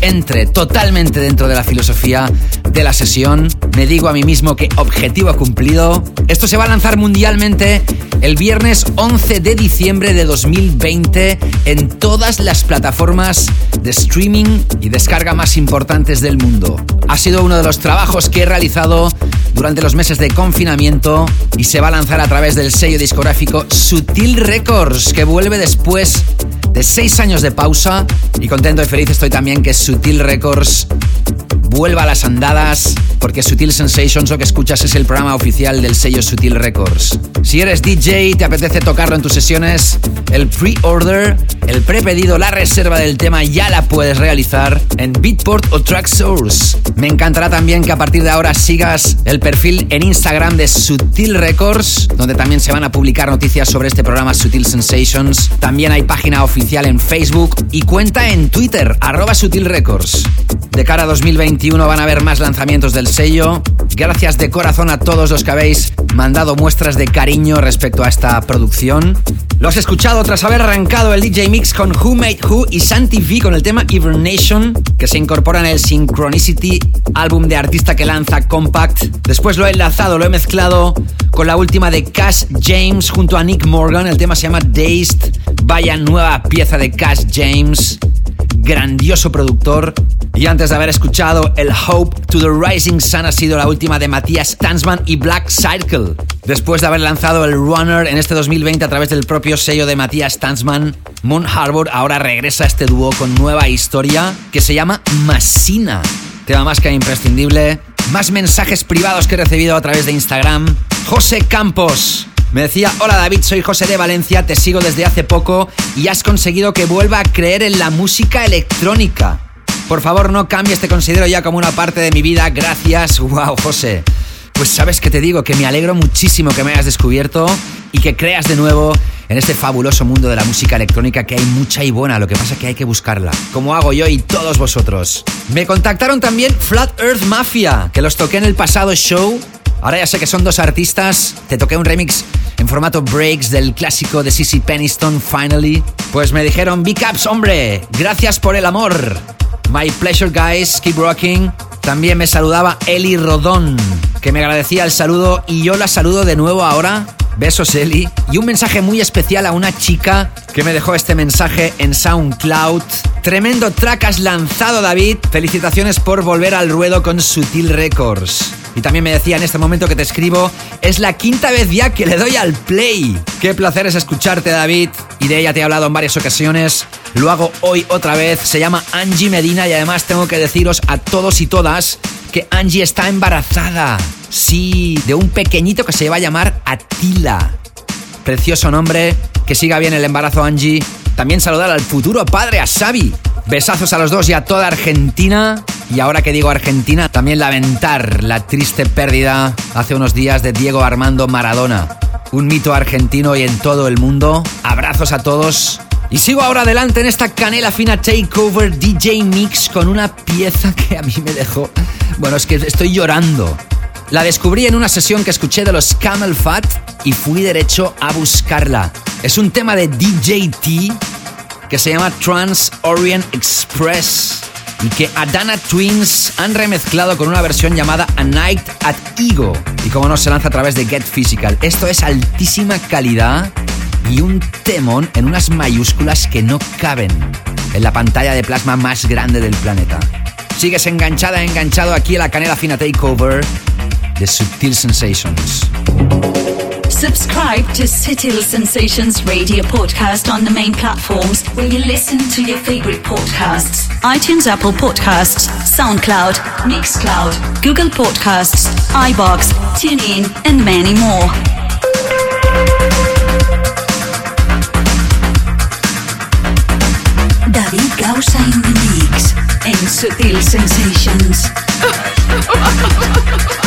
entre totalmente dentro de la filosofía de la sesión. Me digo a mí mismo que objetivo cumplido. Esto se va a lanzar mundialmente el viernes 11 de diciembre de 2020 en todas las plataformas de streaming y descarga más importantes del mundo. Ha sido uno de los trabajos que he realizado durante los meses de confinamiento y se va a lanzar a través del sello discográfico Sutil Records, que vuelve después de seis años de pausa y contento y feliz estoy también que Sutil Records vuelva a las andadas porque Sutil Sensations lo que escuchas es el programa oficial del sello Sutil Records. Si eres DJ y te apetece tocarlo en tus sesiones, el pre-order, el prepedido, la reserva del tema ya la puedes realizar en Beatport o Track Source. Me encantará también que a partir de ahora sigas el perfil en Instagram de Sutil Records, donde también se van a publicar noticias sobre este programa Sutil Sensations. También hay página oficial en Facebook y cuenta en Twitter, arroba Sutil Records. De cara a 2021 van a haber más lanzamientos del sello. Gracias de corazón a todos los que habéis mandado muestras de cariño respecto a esta producción. Lo has escuchado tras haber arrancado el DJ Mix con Who Made Who y Santi V con el tema Hibernation, que se incorpora en el Synchronicity, álbum de artista que lanza Compact. Después lo he enlazado, lo he mezclado con la última de Cash James junto a Nick Morgan. El tema se llama Dazed. Vaya nueva pieza de Cash James grandioso productor. Y antes de haber escuchado el Hope to the Rising Sun ha sido la última de Matías Tansman y Black Circle. Después de haber lanzado el Runner en este 2020 a través del propio sello de Matías Tansman, Moon Harbor ahora regresa a este dúo con nueva historia que se llama Masina. Tema más que imprescindible. Más mensajes privados que he recibido a través de Instagram. José Campos. Me decía, hola David, soy José de Valencia, te sigo desde hace poco y has conseguido que vuelva a creer en la música electrónica. Por favor, no cambies, te considero ya como una parte de mi vida, gracias. Wow, José. Pues sabes que te digo que me alegro muchísimo que me hayas descubierto y que creas de nuevo en este fabuloso mundo de la música electrónica que hay mucha y buena, lo que pasa es que hay que buscarla, como hago yo y todos vosotros. Me contactaron también Flat Earth Mafia, que los toqué en el pasado show Ahora ya sé que son dos artistas. Te toqué un remix en formato breaks del clásico de Sissy Peniston, Finally. Pues me dijeron, Big Ups, hombre, gracias por el amor. My pleasure, guys, keep rocking. También me saludaba Eli Rodón, que me agradecía el saludo y yo la saludo de nuevo ahora. Besos, Y un mensaje muy especial a una chica que me dejó este mensaje en SoundCloud. Tremendo track has lanzado, David. Felicitaciones por volver al ruedo con Sutil Records. Y también me decía en este momento que te escribo, es la quinta vez ya que le doy al play. Qué placer es escucharte, David. Y de ella te he hablado en varias ocasiones. Lo hago hoy otra vez. Se llama Angie Medina y además tengo que deciros a todos y todas que Angie está embarazada. Sí, de un pequeñito que se va a llamar Atila. Precioso nombre. Que siga bien el embarazo, Angie. También saludar al futuro padre, a Xavi. Besazos a los dos y a toda Argentina. Y ahora que digo Argentina, también lamentar la triste pérdida hace unos días de Diego Armando Maradona. Un mito argentino y en todo el mundo. Abrazos a todos. Y sigo ahora adelante en esta canela fina takeover DJ Mix con una pieza que a mí me dejó. Bueno, es que estoy llorando. La descubrí en una sesión que escuché de los Camel Fat y fui derecho a buscarla. Es un tema de DJ T que se llama Trans Orient Express y que Adana Twins han remezclado con una versión llamada A Night at Ego y como no se lanza a través de Get Physical. Esto es altísima calidad y un temón en unas mayúsculas que no caben en la pantalla de plasma más grande del planeta. Sigues enganchada, enganchado aquí a la Canela Fina Takeover Subtil Sensations. Subscribe to Sutil Sensations Radio podcast on the main platforms where you listen to your favorite podcasts iTunes, Apple Podcasts, SoundCloud, Mixcloud, Google Podcasts, iBox, TuneIn, and many more. David Gausa in the mix en Sutil Sensations.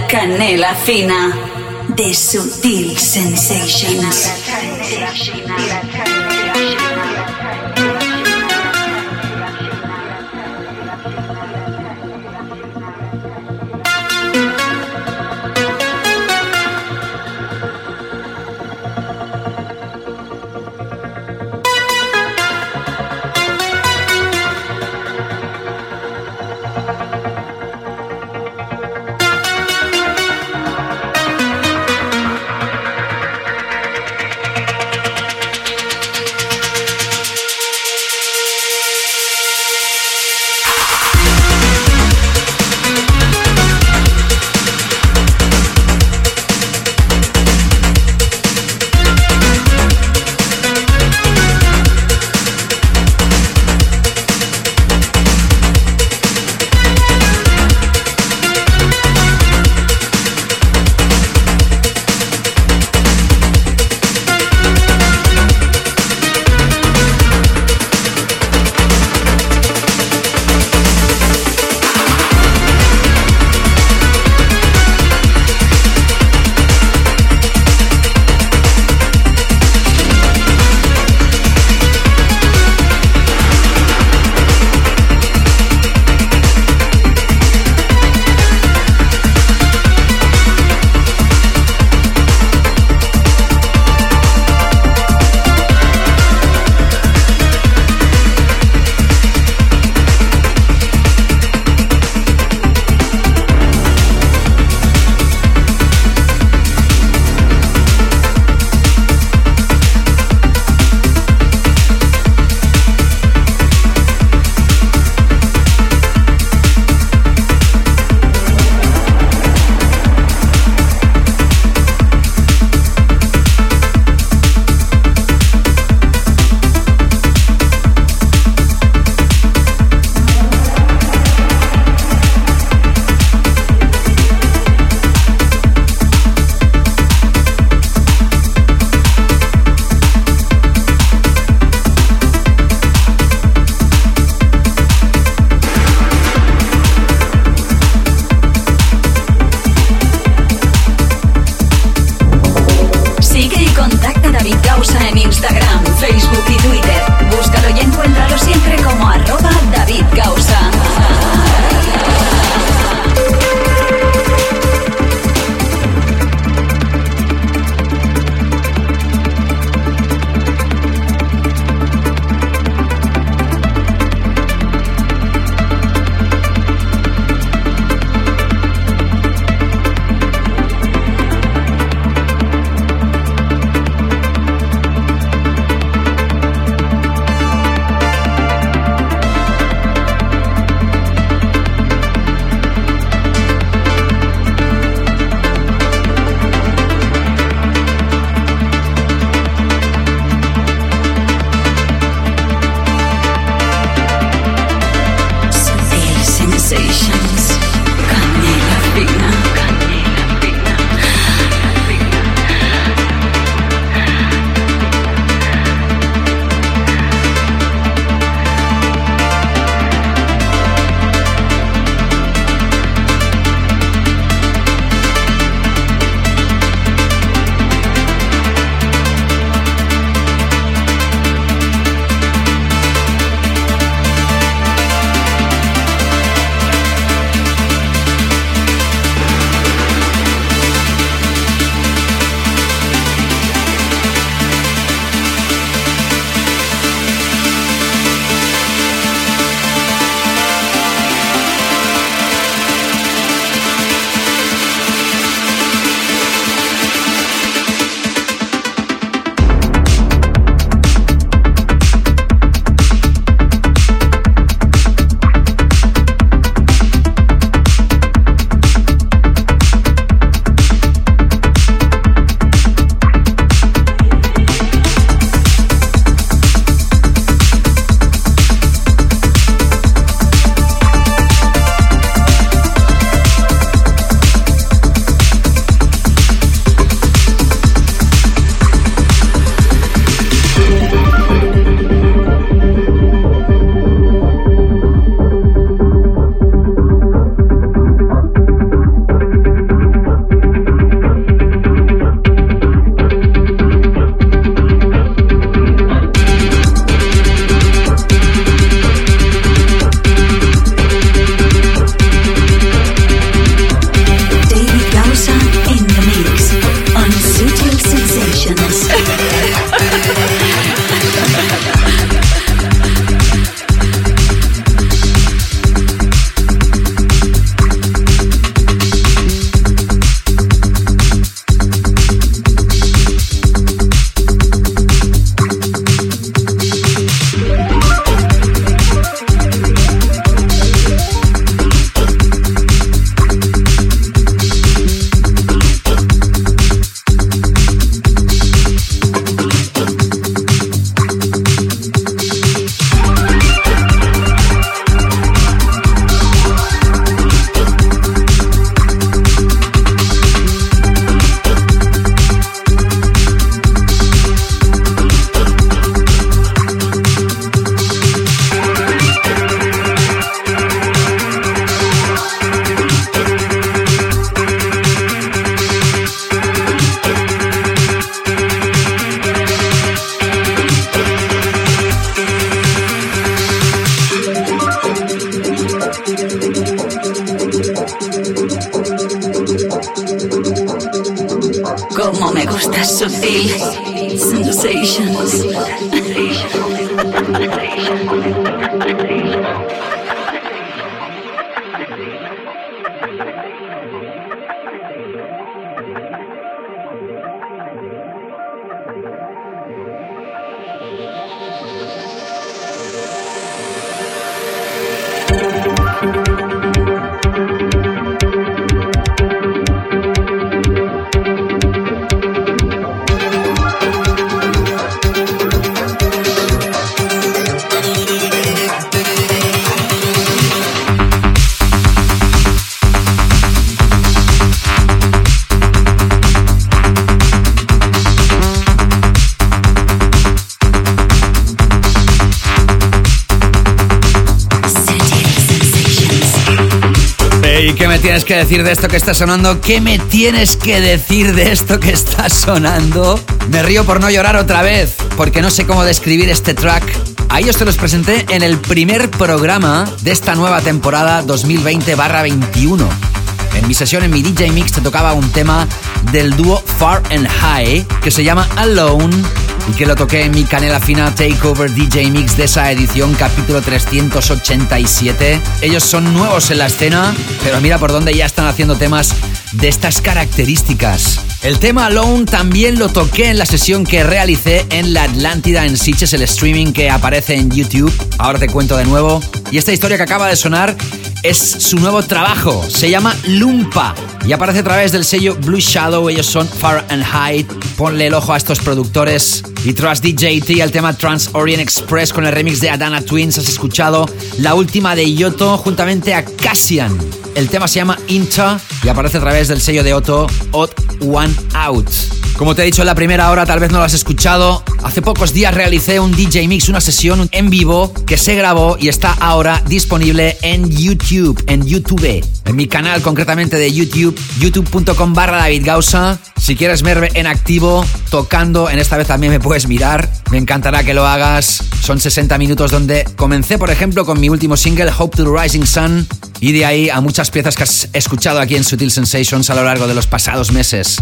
la canela fina de Sutil Sensations. De esto que está sonando? ¿Qué me tienes que decir de esto que está sonando? Me río por no llorar otra vez, porque no sé cómo describir este track. A ellos te los presenté en el primer programa de esta nueva temporada 2020-21. En mi sesión, en mi DJ Mix, te tocaba un tema del dúo Far and High que se llama Alone que lo toqué en mi canela fina Takeover DJ Mix de esa edición, capítulo 387. Ellos son nuevos en la escena, pero mira por dónde ya están haciendo temas de estas características. El tema Alone también lo toqué en la sesión que realicé en la Atlántida en Sitges, el streaming que aparece en YouTube. Ahora te cuento de nuevo. Y esta historia que acaba de sonar es su nuevo trabajo. Se llama Lumpa y aparece a través del sello Blue Shadow. Ellos son Far and High. Ponle el ojo a estos productores. Y tras DJT, el tema Trans Orient Express con el remix de Adana Twins, has escuchado la última de Yoto juntamente a Cassian. El tema se llama Inter y aparece a través del sello de Otto, Odd One Out. Como te he dicho en la primera hora, tal vez no lo has escuchado. Hace pocos días realicé un DJ Mix, una sesión en vivo que se grabó y está ahora disponible en YouTube, en YouTube. En mi canal concretamente de YouTube, youtube.com barra David Gausa. Si quieres verme en activo, tocando, en esta vez también me puedes mirar. Me encantará que lo hagas. Son 60 minutos donde comencé, por ejemplo, con mi último single, Hope to the Rising Sun. Y de ahí a muchas piezas que has escuchado aquí en Sutil Sensations a lo largo de los pasados meses.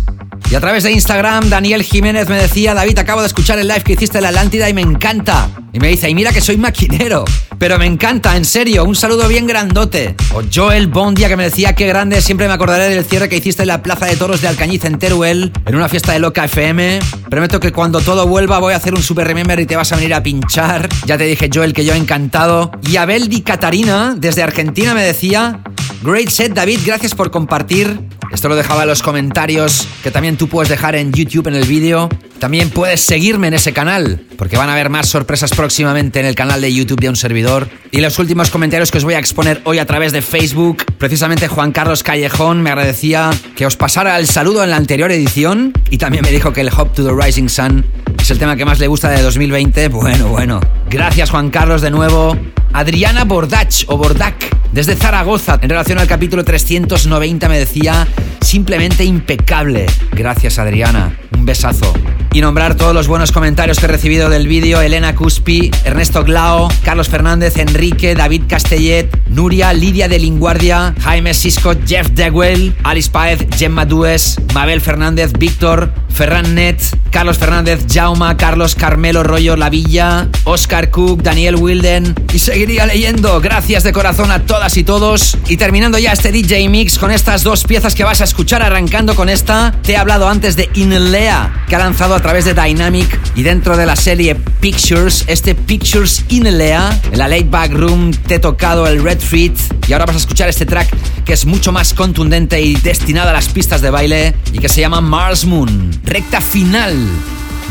Y a través de Instagram, Daniel Jiménez me decía, David, acabo de escuchar el live que hiciste en la Atlántida y me encanta. Y me dice, y mira que soy maquinero, pero me encanta, en serio, un saludo bien grandote. O Joel Bondia que me decía, qué grande, siempre me acordaré del cierre que hiciste en la Plaza de Toros de Alcañiz en Teruel, en una fiesta de Loca FM. Prometo que cuando todo vuelva voy a hacer un super remember y te vas a venir a pinchar. Ya te dije, Joel, que yo encantado. Y Abel Di Catarina, desde Argentina, me decía, Great set, David, gracias por compartir. Esto lo dejaba en los comentarios que también tú puedes dejar en YouTube en el vídeo. También puedes seguirme en ese canal, porque van a haber más sorpresas próximamente en el canal de YouTube de un servidor. Y los últimos comentarios que os voy a exponer hoy a través de Facebook, precisamente Juan Carlos Callejón me agradecía que os pasara el saludo en la anterior edición y también me dijo que el Hop to the Rising Sun es el tema que más le gusta de 2020. Bueno, bueno. Gracias Juan Carlos de nuevo. Adriana Bordach o Bordac, desde Zaragoza, en relación al capítulo 390 me decía simplemente impecable. Gracias Adriana, un besazo. Y nombrar todos los buenos comentarios que he recibido del vídeo, Elena Cuspi, Ernesto Glao, Carlos Fernández, Enrique, David Castellet, Nuria, Lidia de Linguardia, Jaime Sisco, Jeff Dewell, Alice Paez, Gemma Dues, Mabel Fernández, Víctor, Ferran Net, Carlos Fernández, Jauma, Carlos Carmelo Rollo La Villa, Oscar Cook, Daniel Wilden y seguiría leyendo. Gracias de corazón a todas y todos. Y terminando ya este DJ Mix con estas dos piezas que vas a escuchar, arrancando con esta, te he hablado antes de Inlea, que ha lanzado a través de Dynamic y dentro de la serie Pictures, este Pictures Inlea, en la Late Back Room te he tocado el Red Feet y ahora vas a escuchar este track que es mucho más contundente y destinado a las pistas de baile y que se llama Mars Moon. Recta final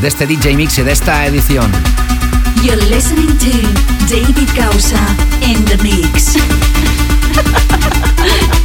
de este DJ Mix y de esta edición. You're listening to David in the mix.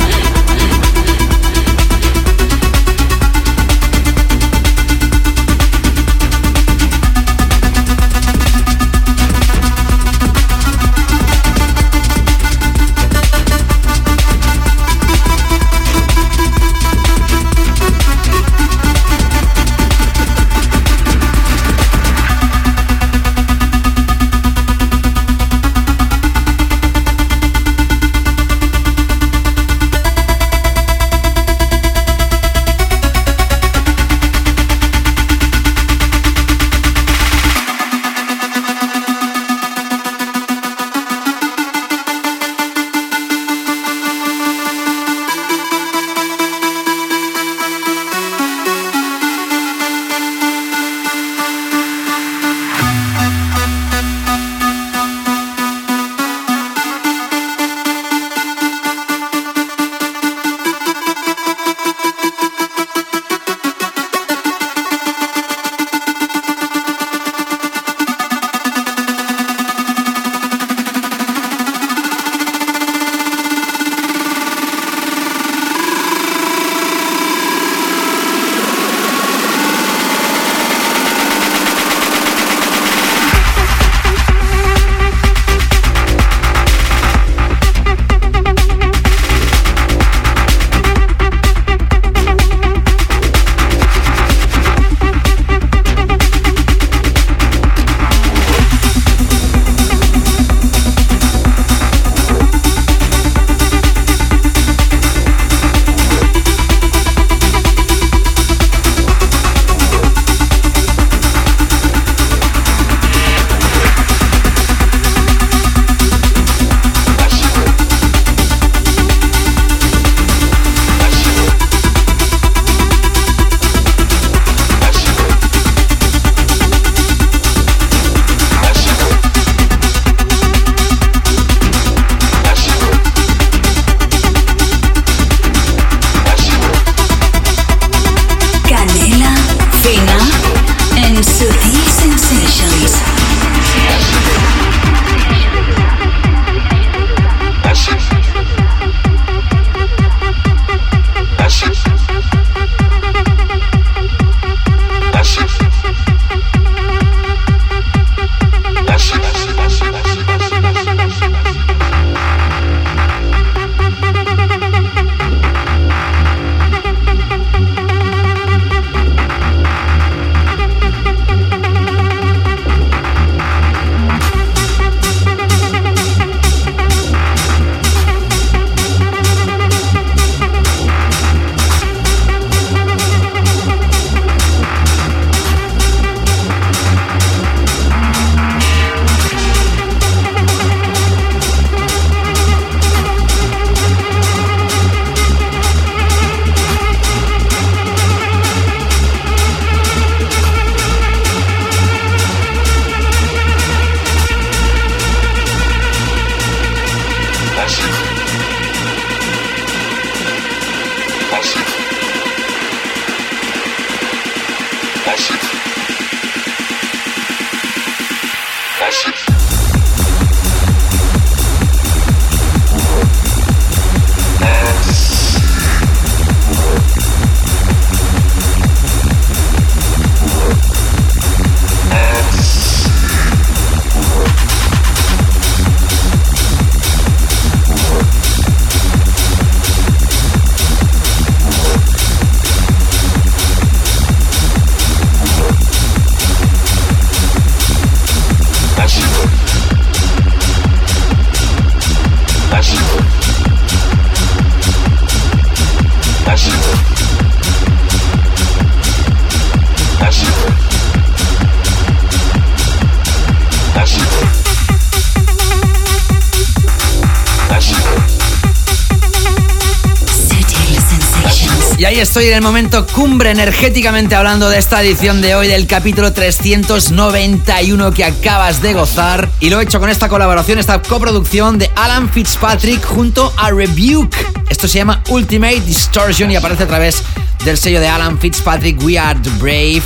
estoy en el momento cumbre energéticamente hablando de esta edición de hoy del capítulo 391 que acabas de gozar. Y lo he hecho con esta colaboración, esta coproducción de Alan Fitzpatrick junto a Rebuke. Esto se llama Ultimate Distortion y aparece a través del sello de Alan Fitzpatrick We Are the Brave,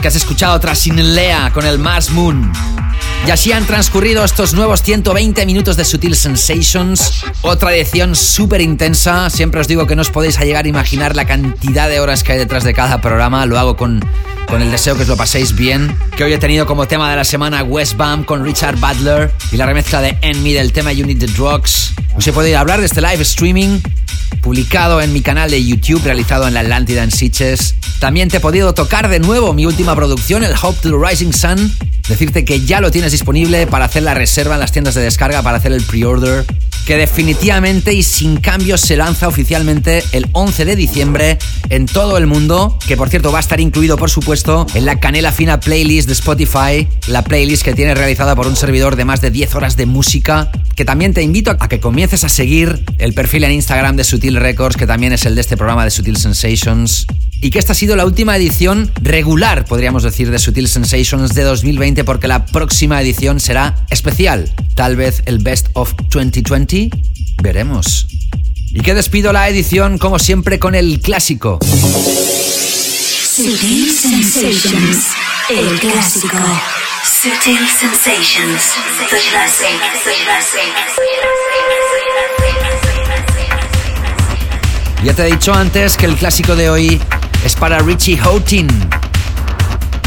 que has escuchado tras Lea con el Mars Moon. Y así han transcurrido estos nuevos 120 minutos de Sutil Sensations. Otra edición súper intensa. Siempre os digo que no os podéis llegar a imaginar la cantidad de horas que hay detrás de cada programa. Lo hago con, con el deseo que os lo paséis bien. Que hoy he tenido como tema de la semana Westbam con Richard Butler y la remezcla de Enemy del tema You Need the Drugs. Os he podido hablar de este live streaming publicado en mi canal de YouTube realizado en la Atlántida en Sitges. También te he podido tocar de nuevo mi última producción, el Hope to the Rising Sun. Decirte que ya lo tienes disponible para hacer la reserva en las tiendas de descarga, para hacer el pre-order. Que definitivamente y sin cambios se lanza oficialmente el 11 de diciembre en todo el mundo. Que por cierto va a estar incluido, por supuesto, en la Canela Fina playlist de Spotify. La playlist que tiene realizada por un servidor de más de 10 horas de música. Que también te invito a que comiences a seguir el perfil en Instagram de Sutil Records, que también es el de este programa de Sutil Sensations. Y que esta ha sido la última edición regular, podríamos decir, de Sutil Sensations de 2020, porque la próxima edición será especial. Tal vez el Best of 2020. Veremos. Y que despido la edición, como siempre, con el clásico. Sutil Sensations, el clásico. Ya te he dicho antes que el clásico de hoy es para Richie Houghton.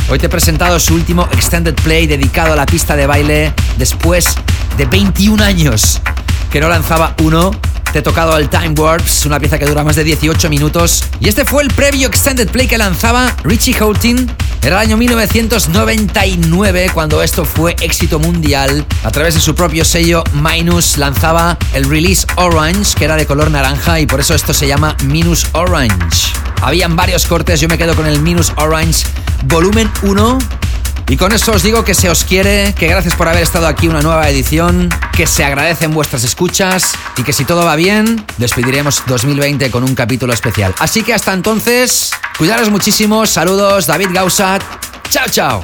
Hoy te he presentado su último extended play dedicado a la pista de baile después de 21 años que no lanzaba uno. Te he tocado el Time Warps, una pieza que dura más de 18 minutos. Y este fue el previo extended play que lanzaba Richie Houghton. Era el año 1999 cuando esto fue éxito mundial. A través de su propio sello, Minus lanzaba el release Orange, que era de color naranja y por eso esto se llama Minus Orange. Habían varios cortes, yo me quedo con el Minus Orange volumen 1 y con eso os digo que se os quiere, que gracias por haber estado aquí una nueva edición, que se agradecen vuestras escuchas y que si todo va bien, despediremos 2020 con un capítulo especial. Así que hasta entonces, cuidaros muchísimo, saludos, David Gausat, chao chao.